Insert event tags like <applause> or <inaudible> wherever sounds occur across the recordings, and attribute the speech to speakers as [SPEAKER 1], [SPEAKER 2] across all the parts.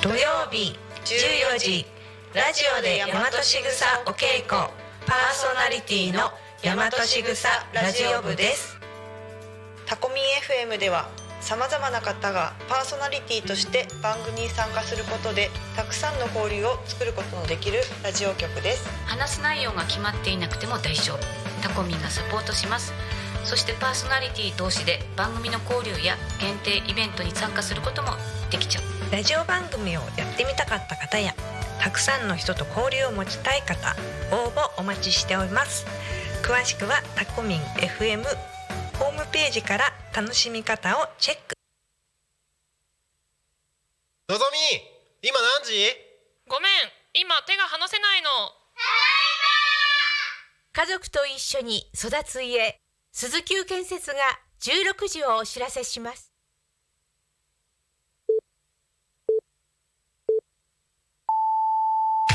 [SPEAKER 1] 土曜日14時ラジオで大和しぐさお稽古パーソナリティの大和しぐさラジオ部です。
[SPEAKER 2] タコミン FM ではさまざまな方がパーソナリティとして番組に参加することでたくさんの交流を作ることのできるラジオ局です。
[SPEAKER 3] 話す内容が決まっていなくても大丈夫。タコミンがサポートします。そしてパーソナリティ同士で番組の交流や限定イベントに参加することもできちゃう
[SPEAKER 1] ラジオ番組をやってみたかった方やたくさんの人と交流を持ちたい方応募お待ちしております。詳しくはタコミン FM ホームページから楽しみ方をチェック。
[SPEAKER 4] のぞみ今何時？
[SPEAKER 5] ごめん今手が離せないの。
[SPEAKER 6] 家族と一緒に育つ家鈴木建設が16時をお知らせします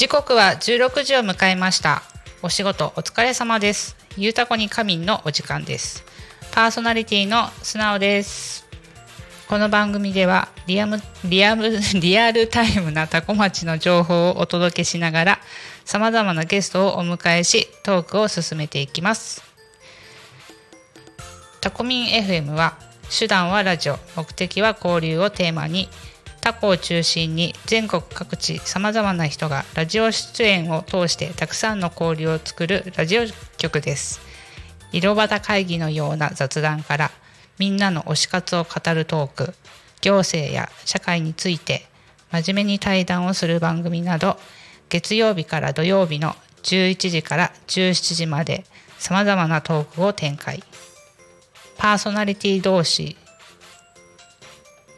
[SPEAKER 7] 時刻は16時を迎えました。お仕事お疲れ様です。ゆうたこに仮眠のお時間です。パーソナリティの素直です。この番組ではリアムリアム <laughs> リアルタイムなタコ町の情報をお届けしながらさまざまなゲストをお迎えしトークを進めていきます。タコミン FM は手段はラジオ目的は交流をテーマにタコを中心に全国各地さまざまな人がラジオ出演を通してたくさんの交流を作るラジオ局です。色端会議のような雑談からみんなの推し活を語るトーク行政や社会について真面目に対談をする番組など月曜日から土曜日の11時から17時までさまざまなトークを展開。パーソナリティ同士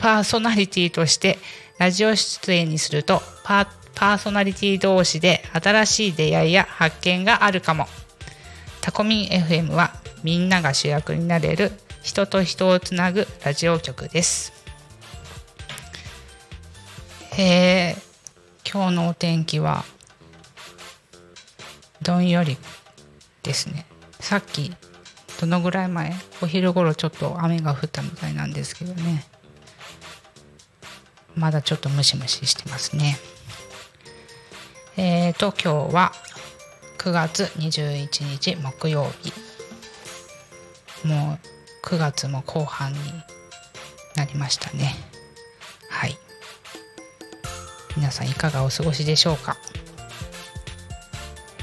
[SPEAKER 7] パーソナリティとしてラジオ出演にするとパパーソナリティ同士で新しい出会いや発見があるかも。タコミン FM はみんなが主役になれる人と人をつなぐラジオ局です。えー、今日のお天気はどんよりですね。さっきどのぐらい前？お昼頃ちょっと雨が降ったみたいなんですけどね。まだちょっとムシムシしてますね。えーと、今日は9月21日木曜日。もう9月も後半になりましたね。はい。皆さんいかがお過ごしでしょうか？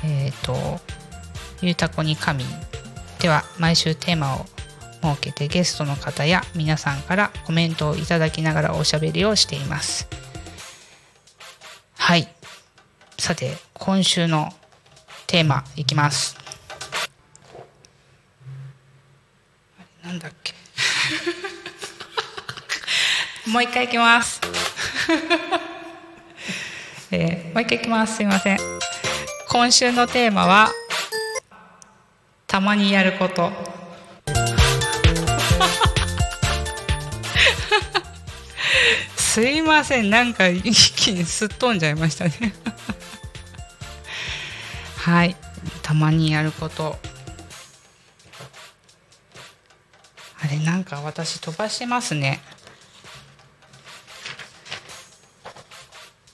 [SPEAKER 7] えっ、ー、と、ゆうたこに神では毎週テーマを設けてゲストの方や皆さんからコメントをいただきながらおしゃべりをしています。はい。さて今週のテーマいきます。なんだっけ？<laughs> もう一回いきます、<laughs> えー、もう一回いきます。すいません。今週のテーマはたまにやることすいません。なんか一気にすっ飛んじゃいましたね。<laughs> はい。たまにやること。あれなんか私飛ばしますね。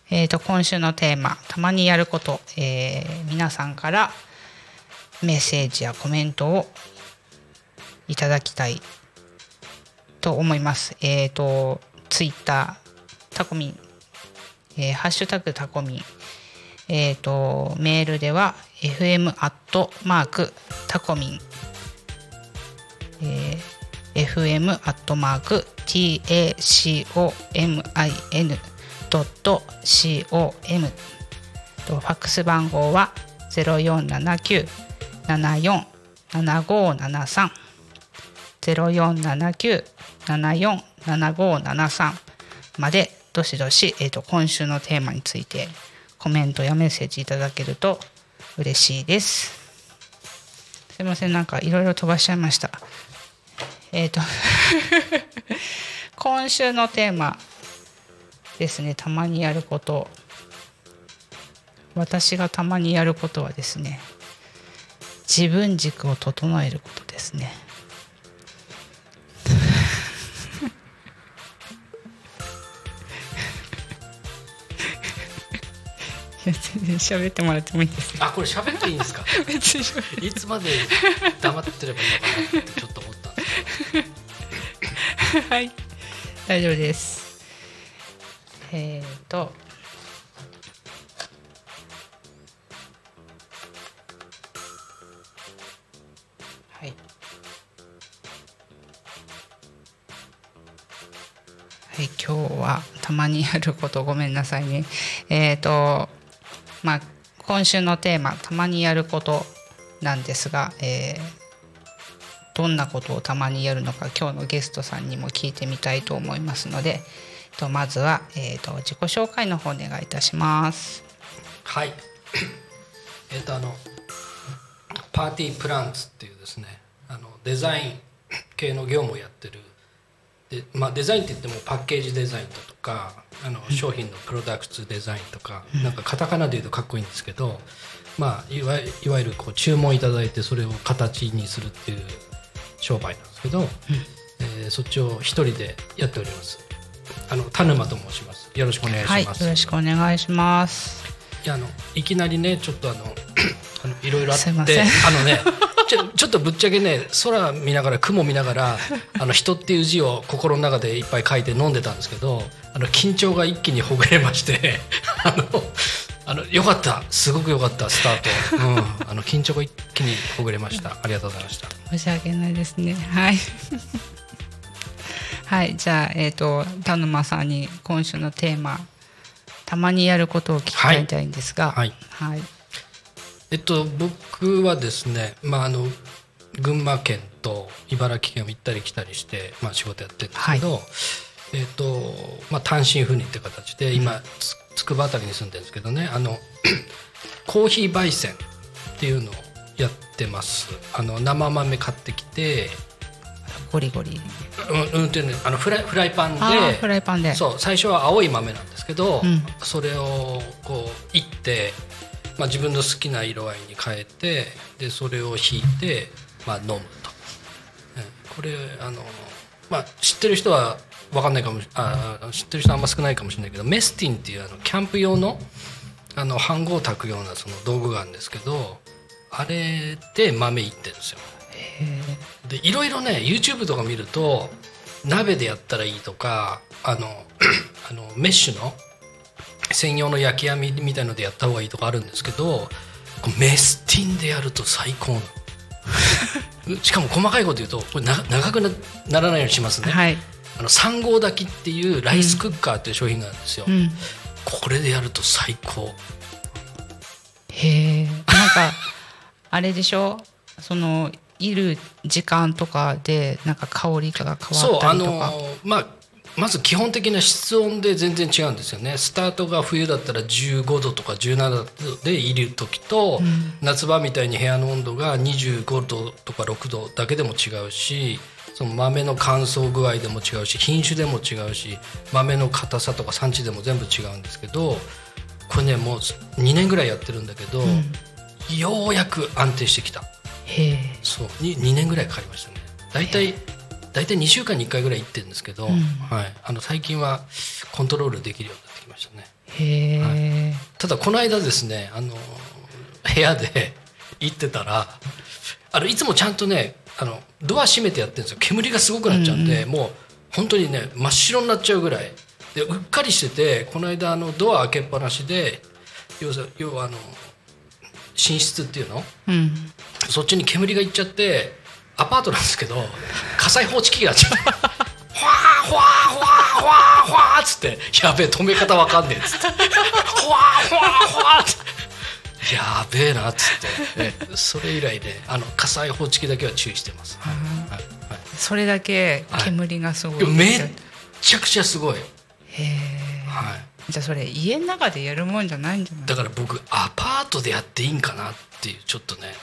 [SPEAKER 7] えーと今週のテーマ「たまにやること」えー皆さんからメッセージやコメントをいただきたいと思います。えっ、と、ツイッタ、コミン、えーハッシュタグタコミン、えっ、と、メールでは、fm アットマークタコミン、えー fm アットマーク tacomin ドット com とファックス番号は0479-74-7573 0479-747573までどしどし、えー、と今週のテーマについてコメントやメッセージいただけると嬉しいです。すいませんなんかいろいろ飛ばしちゃいました。えっ、と <laughs> 今週のテーマですね。たまにやること。私がたまにやることはですね自分軸を整えることですね。いや全然喋ってもらってもいいですよ。
[SPEAKER 8] あこれ喋っていいんですか？<laughs>
[SPEAKER 7] 別に
[SPEAKER 8] いつまで黙ってればいいのかなってちょっと思ったんですけど。
[SPEAKER 7] はい。大丈夫です。えっ、と。はい。はい今日はたまにやること。ごめんなさいね。えっ、とまあ今週のテーマ「たまにやること」なんですが、えーどんなことをたまにやるのか今日のゲストさんにも聞いてみたいと思いますので、えっとまずは、えー、と自己紹介の方お願いいたします。
[SPEAKER 8] はい <coughs> えっ、とあのパーティープランツっていうですねあのデザイン系の業務をやってるで、まあ、デザインって言ってもパッケージデザインだとかあの商品のプロダクツデザインとか、なんかカタカナで言うとかっこいいんですけど、まあ、いわいわゆるこう注文いただいてそれを形にするっていう商売なんですけど、えーそっちを一人でやっております。あの田沼と申します。よろしくお願いし
[SPEAKER 7] はい、
[SPEAKER 8] ます、
[SPEAKER 7] よろしくお願いします。
[SPEAKER 8] いやあのいきなりねちょっとあの <clears throat> あのいろいろあって
[SPEAKER 7] すいません。
[SPEAKER 8] あのねちょちょっとぶっちゃけね空見ながら雲見ながら <laughs> あの人っていう字を心の中でいっぱい書いて飲んでたんですけどあの緊張が一気にほぐれまして <laughs> あのあのよかったすごくよかったスタート、うん、あの緊張が一気にほぐれましたありがとうございました
[SPEAKER 7] 申し訳ないですね。はい。<laughs> はい、じゃあ、えっ、と、田沼さんに今週のテーマ。たまにやることを聞きたいたいんですが。
[SPEAKER 8] はい
[SPEAKER 7] はい。
[SPEAKER 8] えっと僕はですね、まあ、あの群馬県と茨城県を行ったり来たりして、まあ、仕事やってるんですけど、えっとまあ、単身赴任って形で今、つ筑波辺りに住んでるんですけどねあの <clears throat> コーヒー焙煎っていうのをやってますあの生豆買ってきて、
[SPEAKER 7] ゴリゴリ。
[SPEAKER 8] うんうんっていうのあのフライフライパンで
[SPEAKER 7] フライパンで。
[SPEAKER 8] そう最初は青い豆なんですけど、
[SPEAKER 7] うん
[SPEAKER 8] それをこういって、まあ、自分の好きな色合いに変えてでそれをひいて、まあ、飲むと、うん。これあの、まあ、知ってる人は分かんないかもしあ知ってる人はあんま少ないかもしれないけどメスティンっていうあのキャンプ用のあの飯盒を炊くようなその道具があるんですけどあれで豆いってるんですよ。でいろいろね YouTube とか見ると鍋でやったらいいとかあの <clears throat> あのメッシュの専用の焼き網みたいのでやった方がいいとかあるんですけどメスティンでやると最高なの <laughs> しかも細かいこと言うとこれな長くなならないようにしますね、
[SPEAKER 7] はい。
[SPEAKER 8] あの3合炊きっていうライスクッカーっていう商品があるんですよ、
[SPEAKER 7] うん。
[SPEAKER 8] これでやると最高
[SPEAKER 7] へえ。なんか。あれでしょ？その。いる時間とかで、なんか香りが変
[SPEAKER 8] そうあ
[SPEAKER 7] わったりとか。
[SPEAKER 8] のまあまず基本的な室温で全然違うんですよね。スタートが冬だったら15度とか17度でいる時と、夏場みたいに部屋の温度が25度とか6度だけでも違うしその豆の乾燥具合でも違うし品種でも違うし豆の硬さとか産地でも全部違うんですけどこれねもう2年ぐらいやってるんだけど、ようやく安定してきた。そう。2, 2年ぐらいかかりましたね。大体大体2週間に1回ぐらい行ってるんですけど、はい、あの最近はコントロールできるようになってきましたね。
[SPEAKER 7] へえ。
[SPEAKER 8] ただこの間ですねあの部屋で行ってたらあのいつもちゃんとねあのドア閉めてやってるんですよ。煙がすごくなっちゃうんで、もう本当にね真っ白になっちゃうぐらい。でうっかりしててこの間あのドア開けっぱなしで要す要はあの寝室っていうの？
[SPEAKER 7] うん。
[SPEAKER 8] そっちに煙がいっちゃってアパートなんですけど <laughs> 火災報知器があっちゃって「ほわーほわーほわーほわーほわー」っつって「やべえ止め方わかんねえ」っつって「ほわーほわーほわー」っつって「やべえな」っつって、ねそれ以来であの火災報知器だけは注意してます。はい。はい。
[SPEAKER 7] それだけ煙がすごい
[SPEAKER 8] いやめっ
[SPEAKER 7] へ
[SPEAKER 8] ちゃくちゃすごい、
[SPEAKER 7] え。
[SPEAKER 8] はい、
[SPEAKER 7] じゃあそれ家の中でやるもんじゃないんじゃない
[SPEAKER 8] だから僕アパートでやっていいんかなっていうちょっとね。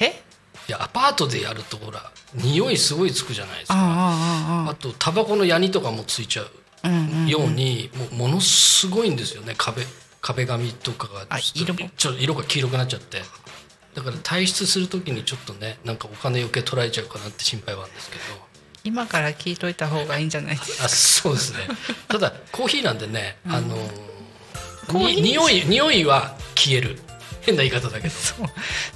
[SPEAKER 7] え？
[SPEAKER 8] いやアパートでやるとほら匂いすごいつくじゃないですか。
[SPEAKER 7] あ
[SPEAKER 8] とタバコのヤニとかもついちゃう
[SPEAKER 7] うんうん
[SPEAKER 8] ように、もうものすごいんですよね。壁壁紙とかが。
[SPEAKER 7] あ
[SPEAKER 8] ちょっと
[SPEAKER 7] 色
[SPEAKER 8] が黄色くなっちゃって。だから退出する時にちょっとねなんかお金余計取られちゃうかなって心配はあるんですけど。
[SPEAKER 7] 今から聞いといた方がいいんじゃないですか。
[SPEAKER 8] あそうですね。ただコーヒーなんでね、あのー
[SPEAKER 7] コーヒー？
[SPEAKER 8] に匂い匂いは消える変な言い方だけど。
[SPEAKER 7] そう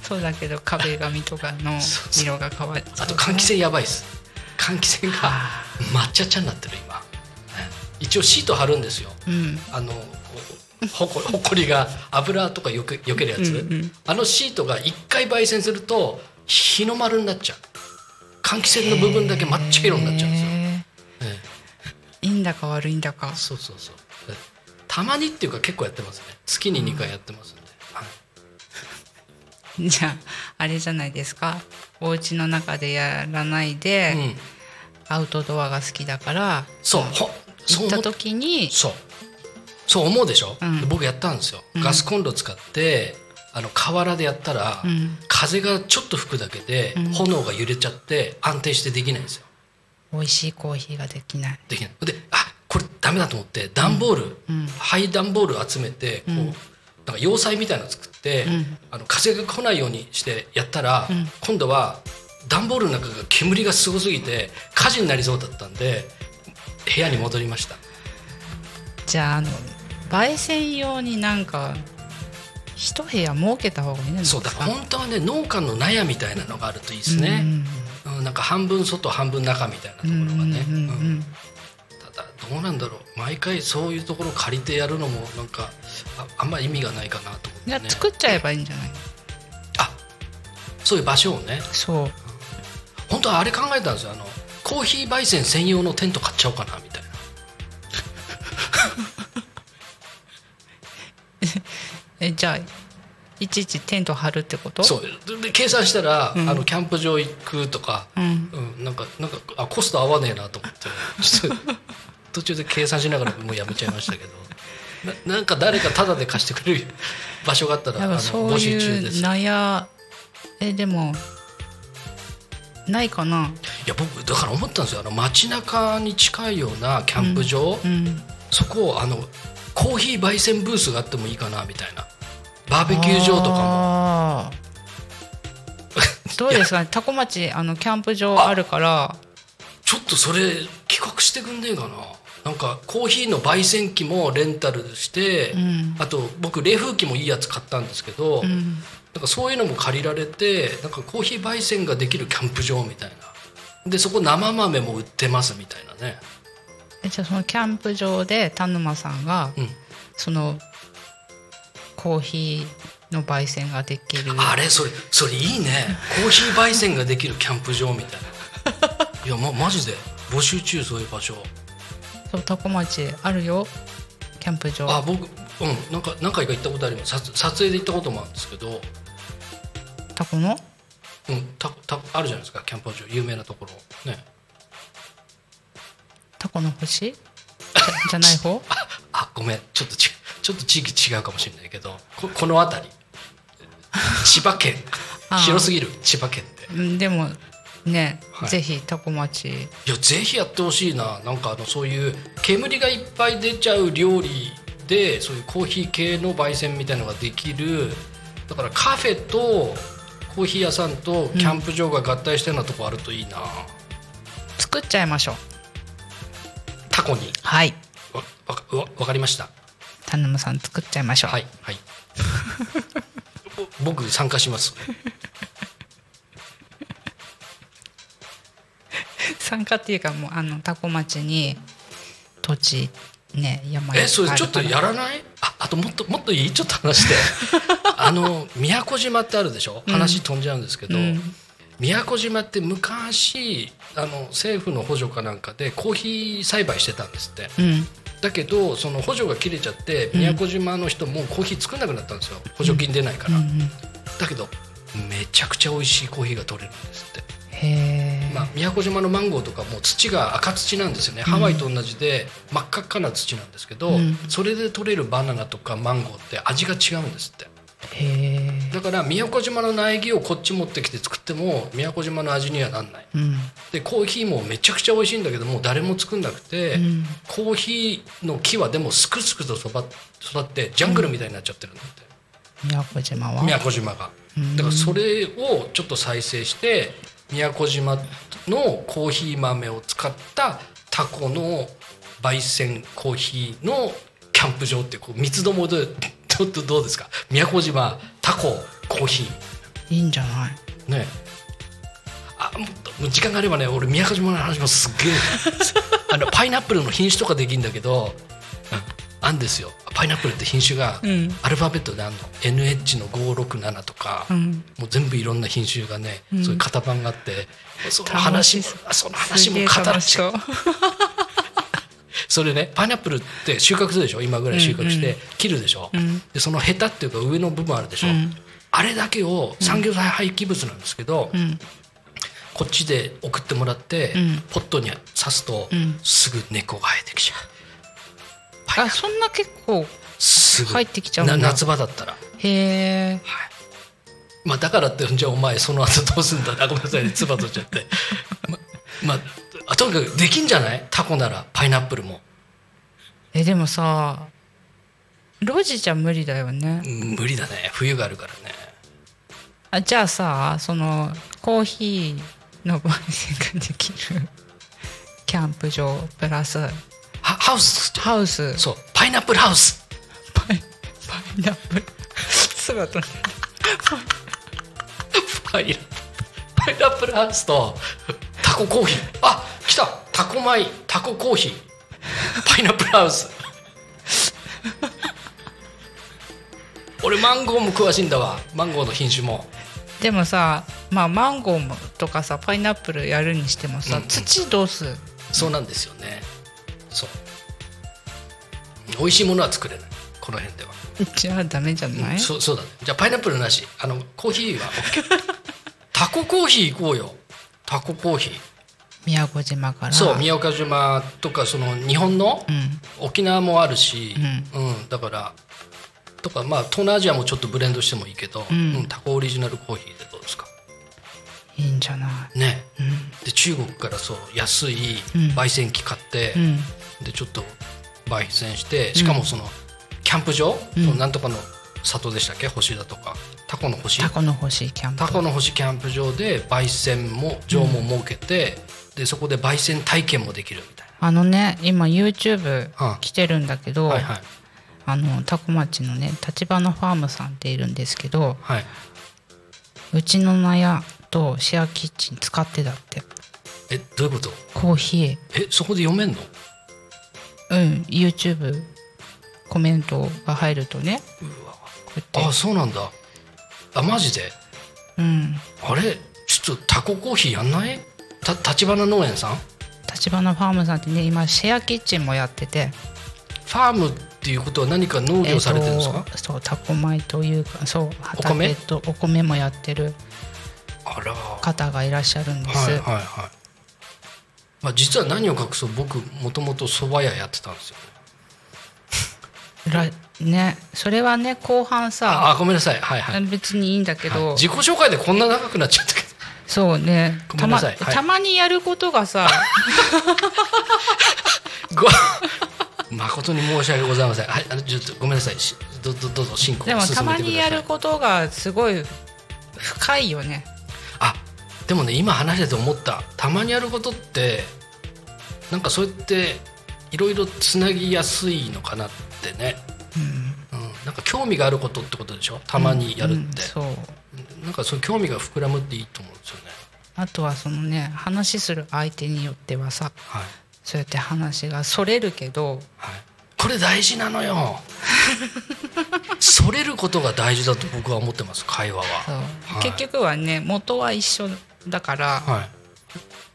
[SPEAKER 7] そうだけど壁紙とかの色が変わっちゃう。
[SPEAKER 8] あと換気扇やばいです。換気扇が抹茶茶になってる今。ね一応シート貼るんですよ。
[SPEAKER 7] うん。
[SPEAKER 8] あのほこほこりが油とかよけよけるやつ、
[SPEAKER 7] うんうん
[SPEAKER 8] あのシートが一回焙煎すると日の丸になっちゃう。換気扇の部分だけ抹茶色になっちゃうんですよ、
[SPEAKER 7] いいんだか悪いんだか。
[SPEAKER 8] えそうそうそう。えたまにっていうか結構やってますね。月に2回やってます。んで、はい <laughs>
[SPEAKER 7] じゃああれじゃないですか。お家の中でやらないで、
[SPEAKER 8] うん、
[SPEAKER 7] アウトドアが好きだから
[SPEAKER 8] そうほそう思っ
[SPEAKER 7] 行った時に
[SPEAKER 8] そう。そう思うでしょ、
[SPEAKER 7] うん。
[SPEAKER 8] で僕やったんですよ、
[SPEAKER 7] うん。
[SPEAKER 8] ガスコンロ使ってあの河原でやったら、
[SPEAKER 7] うん。
[SPEAKER 8] 風がちょっと吹くだけで
[SPEAKER 7] うん。
[SPEAKER 8] 炎が揺れちゃって安定してできないんですよ。
[SPEAKER 7] 美味しいコーヒーができない。
[SPEAKER 8] できない。であこれダメだと思って段ボール、
[SPEAKER 7] うん。
[SPEAKER 8] 廃段ボール集めてこう、
[SPEAKER 7] うん
[SPEAKER 8] なんか要塞みたいなの作って、
[SPEAKER 7] うん。
[SPEAKER 8] あの風が来ないようにしてやったら、
[SPEAKER 7] うん。
[SPEAKER 8] 今度は段ボールの中が煙がすごすぎて火事になりそうだったんで部屋に戻りました。
[SPEAKER 7] じゃああの焙煎用になんか一部屋設けた方がいいんじゃないですか
[SPEAKER 8] そうだから本当はね農家の納屋みたいなのがあるといいですね、うんなんか半分外半分中みたいなとこ
[SPEAKER 7] うん
[SPEAKER 8] ろがね、
[SPEAKER 7] うん
[SPEAKER 8] どうなんだろう。毎回そういうところ借りてやるのもなんかああんま意味がないかなと思って、
[SPEAKER 7] じゃあ
[SPEAKER 8] ね、
[SPEAKER 7] 作っちゃえばいいんじゃない？
[SPEAKER 8] あそういう場所をね。
[SPEAKER 7] そう。
[SPEAKER 8] 本当はあれ考えたんですよ。あのコーヒー焙煎専用のテント買っちゃおうかなみたいな。<laughs>
[SPEAKER 7] えじゃあいちいちテント張るってこと？
[SPEAKER 8] そう。でで計算したら、
[SPEAKER 7] うん。
[SPEAKER 8] あのキャンプ場行くとか、
[SPEAKER 7] うん。
[SPEAKER 8] うん、なんかなんかあコスト合わねえなと思って。ちょっと途中で計算しながらもうやめちゃいましたけど。ななんか誰かタダで貸してくれる場所があったらあの募集中です。
[SPEAKER 7] いう納屋えでもないかな？い
[SPEAKER 8] や僕だから思ったんですよ。あの街中に近いようなキャンプ場、
[SPEAKER 7] うん
[SPEAKER 8] そこをあのコーヒー焙煎ブースがあってもいいかなみたいな。バーベキュー場とかも。<laughs>
[SPEAKER 7] どうですかね？タコ町あのキャンプ場あるから。
[SPEAKER 8] ちょっとそれ企画してくんねえかななんかコーヒーの焙煎機もレンタルして、
[SPEAKER 7] うん。
[SPEAKER 8] あと僕冷風機もいいやつ買ったんですけど、
[SPEAKER 7] うん。
[SPEAKER 8] なんかそういうのも借りられてなんかコーヒー焙煎ができるキャンプ場みたいな。でそこ生豆も売ってますみたいなね。
[SPEAKER 7] えじゃあそのキャンプ場で田沼さんが、
[SPEAKER 8] うん。
[SPEAKER 7] そのコーヒーの焙煎ができる。
[SPEAKER 8] あれそれそれいいね。コーヒー焙煎ができるキャンプ場みたいな。いや、ま、マジで。募集中そういう場所
[SPEAKER 7] そうタコ町あるよ。キャンプ場。
[SPEAKER 8] あ僕うんなんか何回か行ったことあります。撮撮影で行ったこともあるんですけど。
[SPEAKER 7] タコの？
[SPEAKER 8] うん、たたあるじゃないですか。キャンプ場。有名なところ。ね。
[SPEAKER 7] タコの星？じゃない方？<laughs>
[SPEAKER 8] あごめん。ちょっとちちょっと地域違うかもしれないけど。ここの辺り。千葉県。<laughs> 広すぎる。千葉県って
[SPEAKER 7] うんでもね、
[SPEAKER 8] はい。
[SPEAKER 7] ぜひタコ町。
[SPEAKER 8] いやぜひやってほしいな。なんかあのそういう煙がいっぱい出ちゃう料理でそういうコーヒー系の焙煎みたいなのができるだからカフェとコーヒー屋さんとキャンプ場が合体したようなとこあるといいな、
[SPEAKER 7] 作っちゃいましょう。
[SPEAKER 8] タコに。
[SPEAKER 7] はい。
[SPEAKER 8] わわわわかりました。
[SPEAKER 7] 田沼さん作っちゃいましょう。
[SPEAKER 8] はいはい。ぼ <laughs> 僕参加します <laughs>
[SPEAKER 7] 参加っていうかもうあのタコ町に土地ね山
[SPEAKER 8] えそれちょっとや
[SPEAKER 7] る
[SPEAKER 8] らない？ああともっともっといいちょっと話して。<laughs> あの宮古島ってあるでしょ？話飛んじゃうんですけど、
[SPEAKER 7] うん。
[SPEAKER 8] 宮古島って昔あの政府の補助かなんかでコーヒー栽培してたんですって。
[SPEAKER 7] うん。
[SPEAKER 8] だけどその補助が切れちゃって宮古島の人もコーヒー作んなくなったんですよ。補助金出ないから、
[SPEAKER 7] うん。
[SPEAKER 8] だけどめちゃくちゃ美味しいコーヒーが取れるんですって、まあ、宮古島のマンゴーとかも土が赤土なんですよね、ハワイと同じで真っ赤っかな土なんですけど、
[SPEAKER 7] うん。
[SPEAKER 8] それで取れるバナナとかマンゴーって味が違うんですって。だから宮古島の苗木をこっち持ってきて作っても宮古島の味にはなんない。
[SPEAKER 7] うん。
[SPEAKER 8] でコーヒーもめちゃくちゃ美味しいんだけどもう誰も作んなくて、
[SPEAKER 7] うん。
[SPEAKER 8] コーヒーの木はでもすくすくと育育ってジャングルみたいになっちゃってるんだって、
[SPEAKER 7] 宮古島は。
[SPEAKER 8] 宮古島が。
[SPEAKER 7] うん。
[SPEAKER 8] だからそれをちょっと再生して宮古島のコーヒー豆を使ったタコの焙煎コーヒーのキャンプ場ってこう三つどもでちょっとどうですか？宮古島タココーヒー。
[SPEAKER 7] いいんじゃない？
[SPEAKER 8] ね。あもう時間があればね俺宮古島の話もすっげえ。<laughs> あのパイナップルの品種とかできるんだけどうんあんですよ。パイナップルって品種が
[SPEAKER 7] うん。
[SPEAKER 8] アルファベットであんの。NH の567とか、
[SPEAKER 7] うん。
[SPEAKER 8] もう全部いろんな品種がね、
[SPEAKER 7] うん。
[SPEAKER 8] そういう型番があってその
[SPEAKER 7] 楽
[SPEAKER 8] 話も
[SPEAKER 7] しそ
[SPEAKER 8] の話も語ら
[SPEAKER 7] 楽しそう。<laughs>
[SPEAKER 8] それねパイナップルって収穫するでしょ？今ぐらい収穫して、
[SPEAKER 7] うん
[SPEAKER 8] 切るでしょ、
[SPEAKER 7] うん。
[SPEAKER 8] でそのヘタっていうか上の部分あるでしょ、
[SPEAKER 7] うん。
[SPEAKER 8] あれだけを産業廃棄物なんですけど、
[SPEAKER 7] うん。
[SPEAKER 8] こっちで送ってもらって、
[SPEAKER 7] うん。
[SPEAKER 8] ポットに刺すと、
[SPEAKER 7] うん。
[SPEAKER 8] すぐ根っこが生えてきちゃう
[SPEAKER 7] あそんな結構入ってきちゃうんだ。
[SPEAKER 8] な夏場だったら。
[SPEAKER 7] へえ
[SPEAKER 8] まあだからってじゃあお前その後どうすんだ。あごめんなさいね。唾取っちゃって。<laughs> ままああとにかくできんじゃない？タコなら。パイナップルも、
[SPEAKER 7] えでもさ路地じゃ無理だよね。
[SPEAKER 8] うん無理だね。冬があるからね。
[SPEAKER 7] あじゃあさそのコーヒーの焙煎ができる。キャンプ場プラス
[SPEAKER 8] はハウス。
[SPEAKER 7] ハウス。
[SPEAKER 8] うそうパイナップルハウス
[SPEAKER 7] パイパイナップル。姿に
[SPEAKER 8] パイナパイナップルハウスとタココーヒー。あ来た。タコ米タココーヒー。パイナップルハウス俺マンゴーも詳しいんだわ。マンゴーの品種も。
[SPEAKER 7] でもさまあマンゴーもとかさパイナップルやるにしてもさ、
[SPEAKER 8] うんうん。
[SPEAKER 7] 土どうす
[SPEAKER 8] そうなんですよね美味しいものは作れない。この辺では、
[SPEAKER 7] じゃあダメじゃない、
[SPEAKER 8] そうそうだね。じゃあパイナップルなし。あのコーヒーは OK <laughs> タココーヒー行こうよ。タココーヒー。
[SPEAKER 7] 宮古島から。
[SPEAKER 8] そう宮岡島とかその日本の
[SPEAKER 7] うん。
[SPEAKER 8] 沖縄もあるし、うん。だからとかまあ東南アジアもちょっとブレンドしてもいいけど、
[SPEAKER 7] うん。
[SPEAKER 8] うんタコオリジナルコーヒーでどうですか？
[SPEAKER 7] いいんじゃない？
[SPEAKER 8] ね。
[SPEAKER 7] うん。
[SPEAKER 8] で中国からそう安い
[SPEAKER 7] うん。
[SPEAKER 8] 焙煎機買って、
[SPEAKER 7] うん。
[SPEAKER 8] でちょっと焙煎してしかもそのキャンプ場、
[SPEAKER 7] うん。
[SPEAKER 8] なんとかの里でしたっけ？星だとか。タコの星？
[SPEAKER 7] タコの欲しいキャンプ。
[SPEAKER 8] タコの星キャンプ場で焙煎も場も設けて、でそこで焙煎体験もできるみたい
[SPEAKER 7] あのね今 YouTube
[SPEAKER 8] あ
[SPEAKER 7] 来てるんだけど、
[SPEAKER 8] なはいはい。
[SPEAKER 7] あのタコ町のね立花ファームさんっているんですけど
[SPEAKER 8] はい。う
[SPEAKER 7] ちの納屋とシェアキッチン使ってだって。
[SPEAKER 8] えどういうこと？
[SPEAKER 7] コーヒ
[SPEAKER 8] えそこで読めんの？
[SPEAKER 7] ーうん YouTube コメントが入るとねこうや
[SPEAKER 8] あ
[SPEAKER 7] って。
[SPEAKER 8] そうなんだ。あマジで？
[SPEAKER 7] うん。
[SPEAKER 8] あれ？ちょっとタココーヒーやんない？た立花農園さん？
[SPEAKER 7] 立花ファームさんってね今シェアキッチンもやってて。
[SPEAKER 8] ファームっていうことは何か農業されてるんですか、
[SPEAKER 7] えーとそうタコ米というかそう
[SPEAKER 8] お米？
[SPEAKER 7] 畑とお米もやってる方がいらっしゃるんです、
[SPEAKER 8] はいはいはいまあ実は何を隠そう僕もともと蕎麦屋やってたんですよ。<laughs>
[SPEAKER 7] らねそれはね後半
[SPEAKER 8] あ
[SPEAKER 7] さ
[SPEAKER 8] あごめんなさい。はいはい。
[SPEAKER 7] 別にいいんだけど、
[SPEAKER 8] はい。自己紹介でこんな長くなっちゃったけど。
[SPEAKER 7] そうね。たま
[SPEAKER 8] はい。
[SPEAKER 7] たまにやることがさ <laughs>
[SPEAKER 8] ご誠に申し訳ございません。はいあのちょっとごめんなさい。しどどどうぞ進行を
[SPEAKER 7] でも
[SPEAKER 8] 進めてください。
[SPEAKER 7] たまにやることがすごい深いよね。
[SPEAKER 8] あでもね今話してて思った。たまにやることってなんかそうやっていろいろつなぎやすいのかなってね、うん。なんか興味があることってことでしょ？たまにやるって、
[SPEAKER 7] うんそう。
[SPEAKER 8] なんかそういう興味が膨らむっていいと思うんですよね。
[SPEAKER 7] あとはそのね話する相手によってはさ
[SPEAKER 8] はい。
[SPEAKER 7] そうやって話がそれるけど
[SPEAKER 8] はい。これ大事なのよ。<laughs> それることが大事だと僕は思ってます会話は、はい。
[SPEAKER 7] 結局はね元は一緒だから、
[SPEAKER 8] は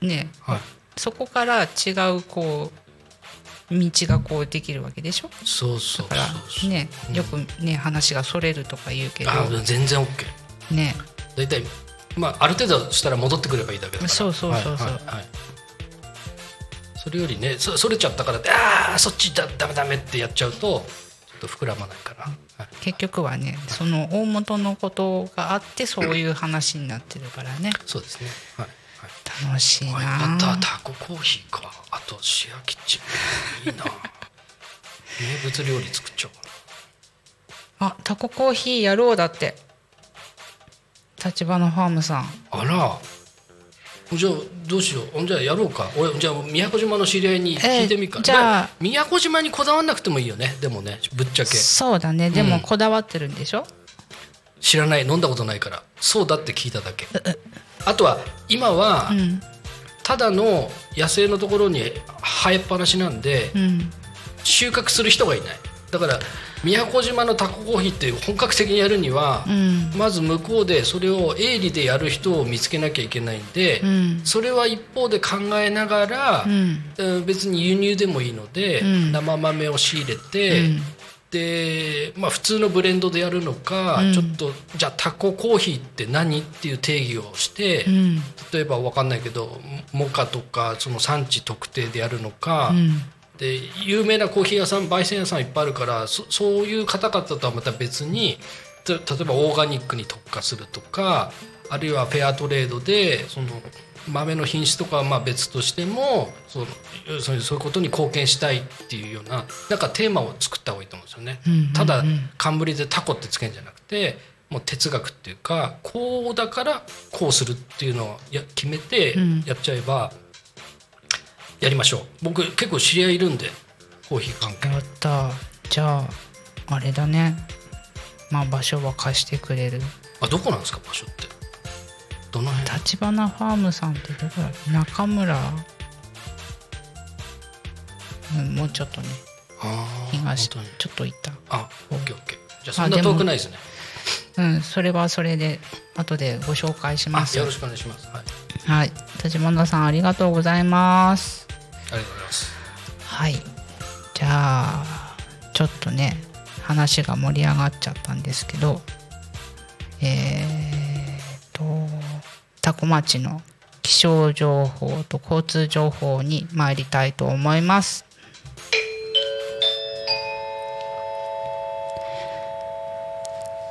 [SPEAKER 8] い。
[SPEAKER 7] ね。
[SPEAKER 8] はい。
[SPEAKER 7] そこから違うこう道がこうできるわけでしょ？
[SPEAKER 8] そうそう
[SPEAKER 7] だからねよくね話がそれるとか言うけど。
[SPEAKER 8] あ全然 OK
[SPEAKER 7] ね。
[SPEAKER 8] 大体まあある程度したら戻ってくればいいだけだから。
[SPEAKER 7] そうそうそうそう。
[SPEAKER 8] はいはいはい。それよりねそそれちゃったからってああそっちだダメダメってやっちゃうとと膨らまないから、はい。
[SPEAKER 7] 結局はねその大元のことがあってそういう話になってるからね。
[SPEAKER 8] そうですね。はい。
[SPEAKER 7] 楽しい
[SPEAKER 8] はい、
[SPEAKER 7] な
[SPEAKER 8] またタココーヒーか。あとシェアキッチン。いいな。<laughs> 名物料理作っちゃおう。か
[SPEAKER 7] あタココーヒーやろうだって。立花ファームさん。
[SPEAKER 8] なあらじゃあどうしよう。じゃあやろうか。俺じゃあ宮古島の知り合いに聞いてみるか、
[SPEAKER 7] えーじゃあ。
[SPEAKER 8] ま宮古島にこだわんなくてもいいよね。でもねぶっちゃけ。
[SPEAKER 7] そうだね。でもこだわってるんでしょ、
[SPEAKER 8] 知らない。飲んだことないから。そうだって聞いただけ。あとは今は
[SPEAKER 7] うん。
[SPEAKER 8] ただの野生のところに生えっぱなしなんで
[SPEAKER 7] うん。
[SPEAKER 8] 収穫する人がいないだから宮古島のタココーヒーって本格的にやるには
[SPEAKER 7] うん。
[SPEAKER 8] まず向こうでそれを営利でやる人を見つけなきゃいけないんで
[SPEAKER 7] うん。
[SPEAKER 8] それは一方で考えながら
[SPEAKER 7] うん。
[SPEAKER 8] うん別に輸入でもいいので
[SPEAKER 7] うん。
[SPEAKER 8] 生豆を仕入れ
[SPEAKER 7] う
[SPEAKER 8] て
[SPEAKER 7] ん。
[SPEAKER 8] でまあ普通のブレンドでやるのか
[SPEAKER 7] うん。
[SPEAKER 8] ちょっとじゃあタココーヒーって何っていう定義をして
[SPEAKER 7] うん。
[SPEAKER 8] 例えば分かんないけどモカとかその産地特定でやるのか、
[SPEAKER 7] うん
[SPEAKER 8] で有名なコーヒー屋さん焙煎屋さんいっぱいあるからそそういう方々とはまた別にた例えばオーガニックに特化するとかあるいはフェアトレードでその豆の品質とかはまあ別としてもそのそういうことに貢献したいっていうようななんかテーマを作った方がいいと思うんですよね。
[SPEAKER 7] うんうんうん
[SPEAKER 8] ただ冠でタコってつけるんじゃなくてもう哲学っていうかこうだからこうするっていうのをや決めて
[SPEAKER 7] うん
[SPEAKER 8] やっちゃえばやりましょう。僕結構知り合いいるんでコーヒー関係
[SPEAKER 7] やった。じゃああれだね。まあ場所は貸してくれる。
[SPEAKER 8] あどこなんですか場所って。どの辺？
[SPEAKER 7] 立花ファームさんってどこだ中村。うんもうちょっとね。東。ちょっと行った。
[SPEAKER 8] あオッケーオッケー。じゃあそんな遠くないですね。
[SPEAKER 7] うんそれはそれで後でご紹介します。
[SPEAKER 8] あよろしくお願いします。はい。
[SPEAKER 7] はい。立花さんありがとうございます
[SPEAKER 8] ありがとうございます。
[SPEAKER 7] はい。じゃあちょっとね話が盛り上がっちゃったんですけどえー、と多古町の気象情報と交通情報に参りたいと思います。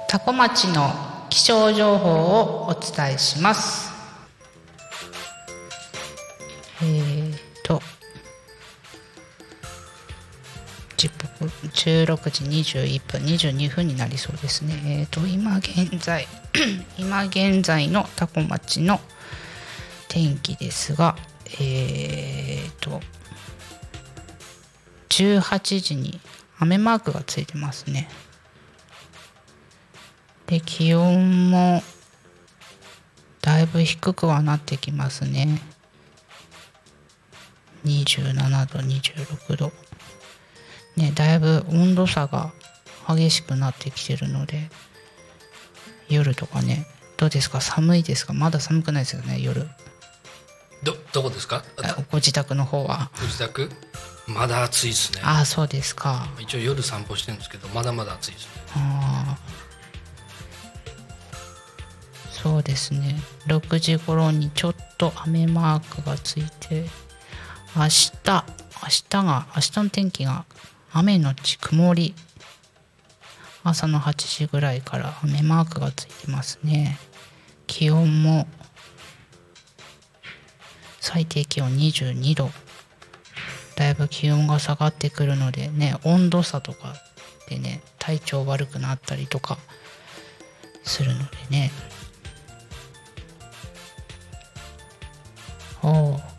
[SPEAKER 7] 多古町の気象情報をお伝えします。えー、16時21分22分になりそうですね。えっ、と今現在 <clears throat> 今現在の多古町の天気ですが、えっ、と18時に雨マークがついてますね。で気温もだいぶ低くはなってきますね。27度26度。ね、だいぶ温度差が激しくなってきてるので夜とかねどうですか？寒いですか？まだ寒くないですよね夜。
[SPEAKER 8] どどこですか？
[SPEAKER 7] あご自宅の方は。
[SPEAKER 8] ご自宅？まだ暑いですね。
[SPEAKER 7] ああそうですか。
[SPEAKER 8] 一応夜散歩してるんですけどまだまだ暑いですね。
[SPEAKER 7] あー。そうですね。6時頃にちょっと雨マークがついて明日明日が明日の天気が雨のち曇り。朝の8時ぐらいから雨マークがついてますね。気温も。最低気温22度。だいぶ気温が下がってくるのでね温度差とかでね体調悪くなったりとか。するのでね。おう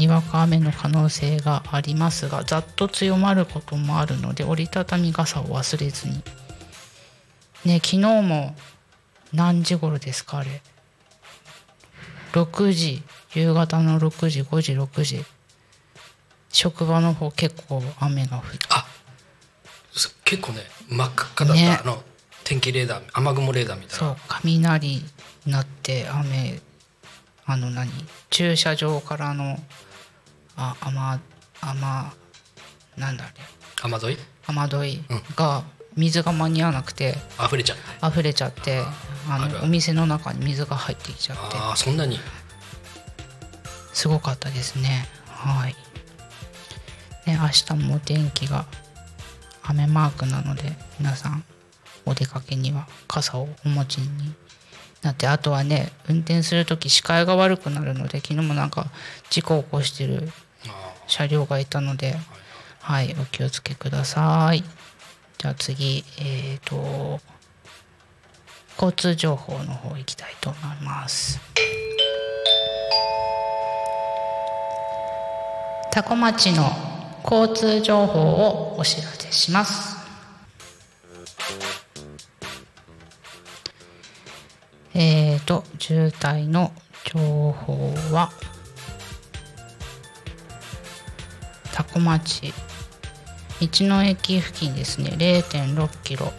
[SPEAKER 7] にわか雨の可能性がありますがざっと強まることもあるので折りたたみ傘を忘れずに。ね昨日も何時頃ですかあれ。6時夕方の6時5時6時。職場の方結構雨が降って。
[SPEAKER 8] あす結構ね真っ赤っかだった、
[SPEAKER 7] ね。
[SPEAKER 8] あの天気レーダー雨雲レーダーみたいな。
[SPEAKER 7] そう雷になって雨あの何？駐車場からのあ雨雨なんだあれ
[SPEAKER 8] 雨どい？
[SPEAKER 7] 雨どいが水が間に合わなくて
[SPEAKER 8] 溢れちゃって
[SPEAKER 7] 溢れちゃってあのお店の中に水が入ってきちゃって。
[SPEAKER 8] ああそんなに？
[SPEAKER 7] すごかったですね。はい。ね明日もお天気が雨マークなので皆さんお出かけには傘をお持ちになってあとはね運転する時視界が悪くなるので昨日もなんか事故を起こしてる車両がいたのではいお気をつけください。じゃあ次えっ、と交通情報の方行きたいと思います。多古町の交通情報をお知らせします。えーと渋滞の情報は多古町。道の駅付近ですね。0.6キロ。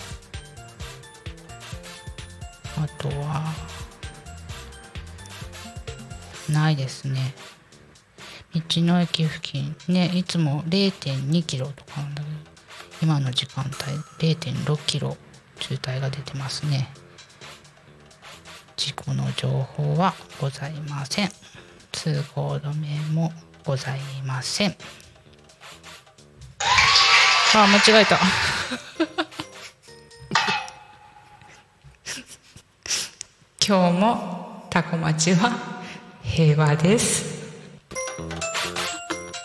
[SPEAKER 7] あとはないですね。道の駅付近。ねいつも0.2キロとかなんだけど今の時間帯0.6キロ渋滞が出てますね。事故の情報はございません。通行止めもございません。あ間違えた。<laughs> 今日もタコ町は平和です。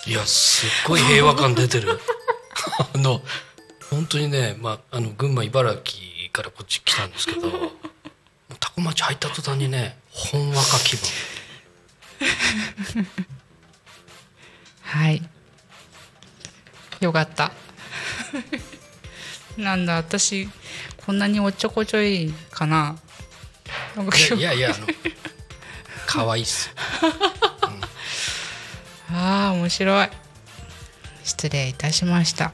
[SPEAKER 8] いやすっごい平和感出てる。あの本当にね、まあ、あの群馬茨城からこっち来たんですけどもう多古町入った途端にねほんわか気分。<laughs>
[SPEAKER 7] はいよかった。<laughs> なんだ私こんなにおっちょこちょいかな。
[SPEAKER 8] いやい。やいやあの可愛いっす。<laughs>
[SPEAKER 7] ああ面白い。失礼いたしました。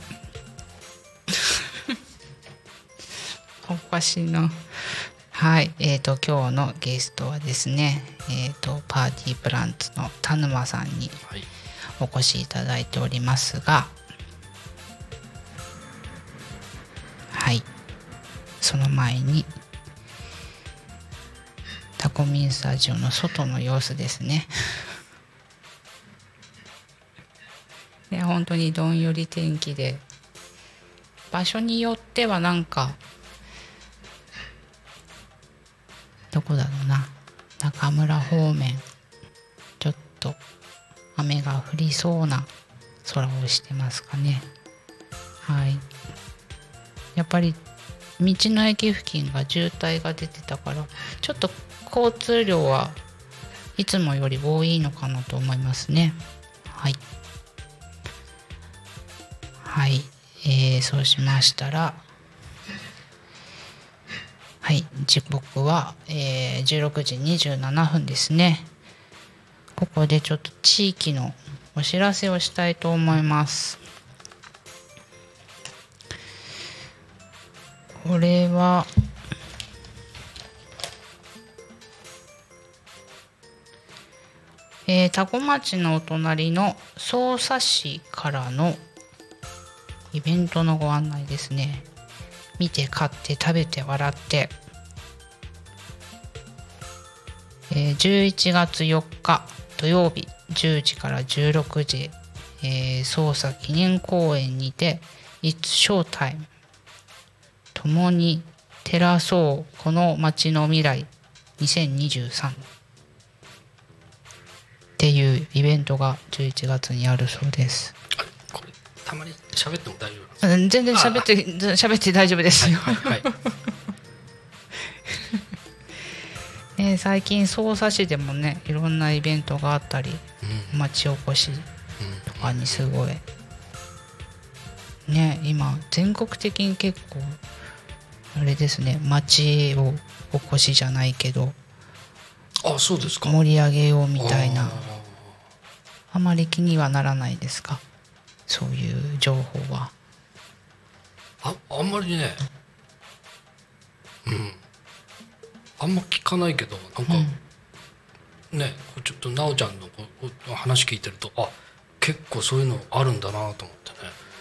[SPEAKER 7] おかしいな。はいえー、と今日のゲストはですねえー、とパーティープランツの田沼さんに
[SPEAKER 8] はい。
[SPEAKER 7] お越しいただいておりますがはいその前にタコミンスタジオの外の様子ですね。<laughs> ね本当にどんより天気で場所によってはなんかどこだろうな。中村方面ちょっと雨が降りそうな空をしてますかね。はい。やっぱり道の駅付近が渋滞が出てたからちょっと交通量はいつもより多いのかなと思いますね。はい。はい、えー、そうしましたらはい。時刻は、えー、16時27分ですね。ここでちょっと地域のお知らせをしたいと思います。これはえー、多古町のお隣の匝瑳市からのイベントのご案内ですね。見て買って食べて笑って、えー、11月4日土曜日10時から16時、えー、捜査記念公園にて「It's Showtime」共に照らそうこの街の未来2023っていうイベントが11月にあるそうです。
[SPEAKER 8] たまに喋っても大丈夫
[SPEAKER 7] 全然喋って喋って大丈夫ですよ。
[SPEAKER 8] はいはい <laughs>
[SPEAKER 7] ね、最近匝瑳市でもねいろんなイベントがあったり
[SPEAKER 8] うん。
[SPEAKER 7] 町おこし
[SPEAKER 8] うん
[SPEAKER 7] とかにすごい。ね今全国的に結構あれですね。町をおこしじゃないけど。
[SPEAKER 8] あそうですか。
[SPEAKER 7] 盛り上げようみたい
[SPEAKER 8] あ
[SPEAKER 7] なあまり気にはならないですか？そういう情報は。
[SPEAKER 8] ーああんまりね。うん。あんま聞かないけどなんか、ねこうちょっと奈緒ちゃんのこうこう話聞いてるとあ結構そういうのあるんだなと思って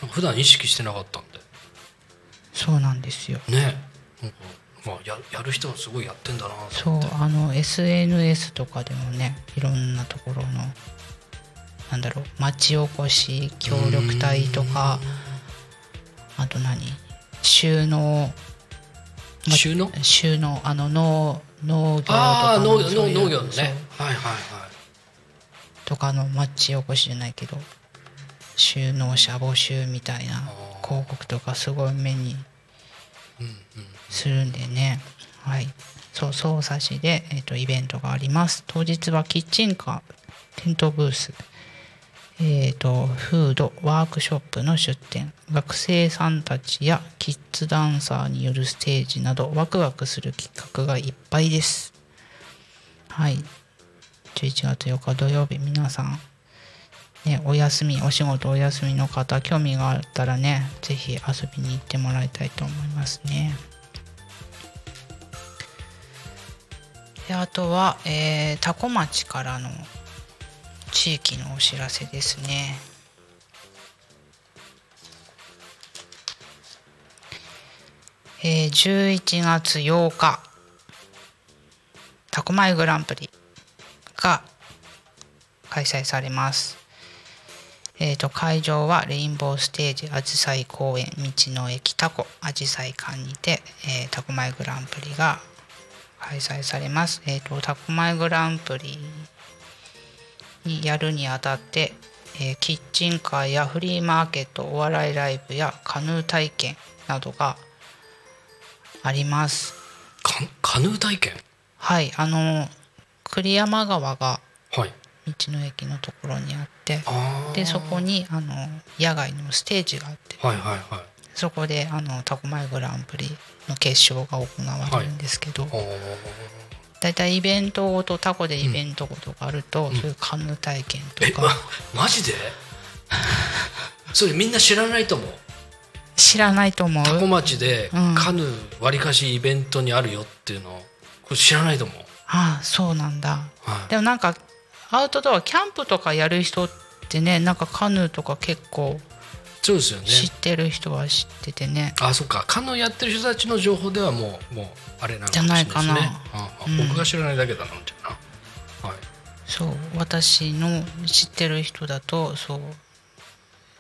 [SPEAKER 8] ね。普段意識してなかったんで
[SPEAKER 7] そうなんですよ。
[SPEAKER 8] ね。まあ、ややる人はすごいやってんだなと
[SPEAKER 7] そうあの SNS とかでもねいろんなところのなんだろう町おこし協力隊とかあと何？収納。ま
[SPEAKER 8] 収納？
[SPEAKER 7] 収納。あの農農業とか
[SPEAKER 8] 農農業のね。はいはいはい。
[SPEAKER 7] とかの町おこしじゃないけど収納者募集みたいな広告とかすごい目にするんでね。はい。そう匝瑳市で、えー、とイベントがあります。当日はキッチンカーテントブースえー、とフードワークショップの出店学生さんたちやキッズダンサーによるステージなどワクワクする企画がいっぱいです。はい。11月4日土曜日皆さんね、お休みお仕事お休みの方興味があったらねぜひ遊びに行ってもらいたいと思いますね。であとは、えー、多古町からの地域のお知らせですね。えー、11月8日タコマイグランプリが開催されます。えー、と会場はレインボーステージあじさい公園道の駅タコあじさい館にて、えー、タコマイグランプリが開催されます。えー、とタコマイグランプリにやるにあたって、えーキッチンカーやフリーマーケットお笑いライブやカヌー体験などがあります。
[SPEAKER 8] カカヌー体験？
[SPEAKER 7] はいあの栗山川が
[SPEAKER 8] はい
[SPEAKER 7] 道の駅のところにあって
[SPEAKER 8] あー
[SPEAKER 7] でそこにあの野外のステージがあって
[SPEAKER 8] はいはいはい
[SPEAKER 7] そこであのタコマイグランプリの決勝が行われるんですけど、
[SPEAKER 8] おー
[SPEAKER 7] だい。たいイベントごとタコでイベントごとがあると、そういうカヌー体験と
[SPEAKER 8] え
[SPEAKER 7] か、
[SPEAKER 8] まマジで？<laughs> それみんな知らないと思う？
[SPEAKER 7] 知らないと思う。
[SPEAKER 8] 多古町で
[SPEAKER 7] うん。
[SPEAKER 8] カヌーわりかしイベントにあるよっていうのこれ知らないと思う。
[SPEAKER 7] ああそうなんだ、
[SPEAKER 8] はい。
[SPEAKER 7] でもなんかアウトドアキャンプとかやる人ってねなんかカヌーとか結構
[SPEAKER 8] そうですよね。
[SPEAKER 7] 知ってる人は知っててね。
[SPEAKER 8] あそっか。カヌーやってる人たちの情報ではもうもうあれなのかもしれないですね。
[SPEAKER 7] じゃないかな。
[SPEAKER 8] ああ
[SPEAKER 7] うん。
[SPEAKER 8] 僕が知らないだけだなみたいな、はい。
[SPEAKER 7] そう私の知ってる人だとそう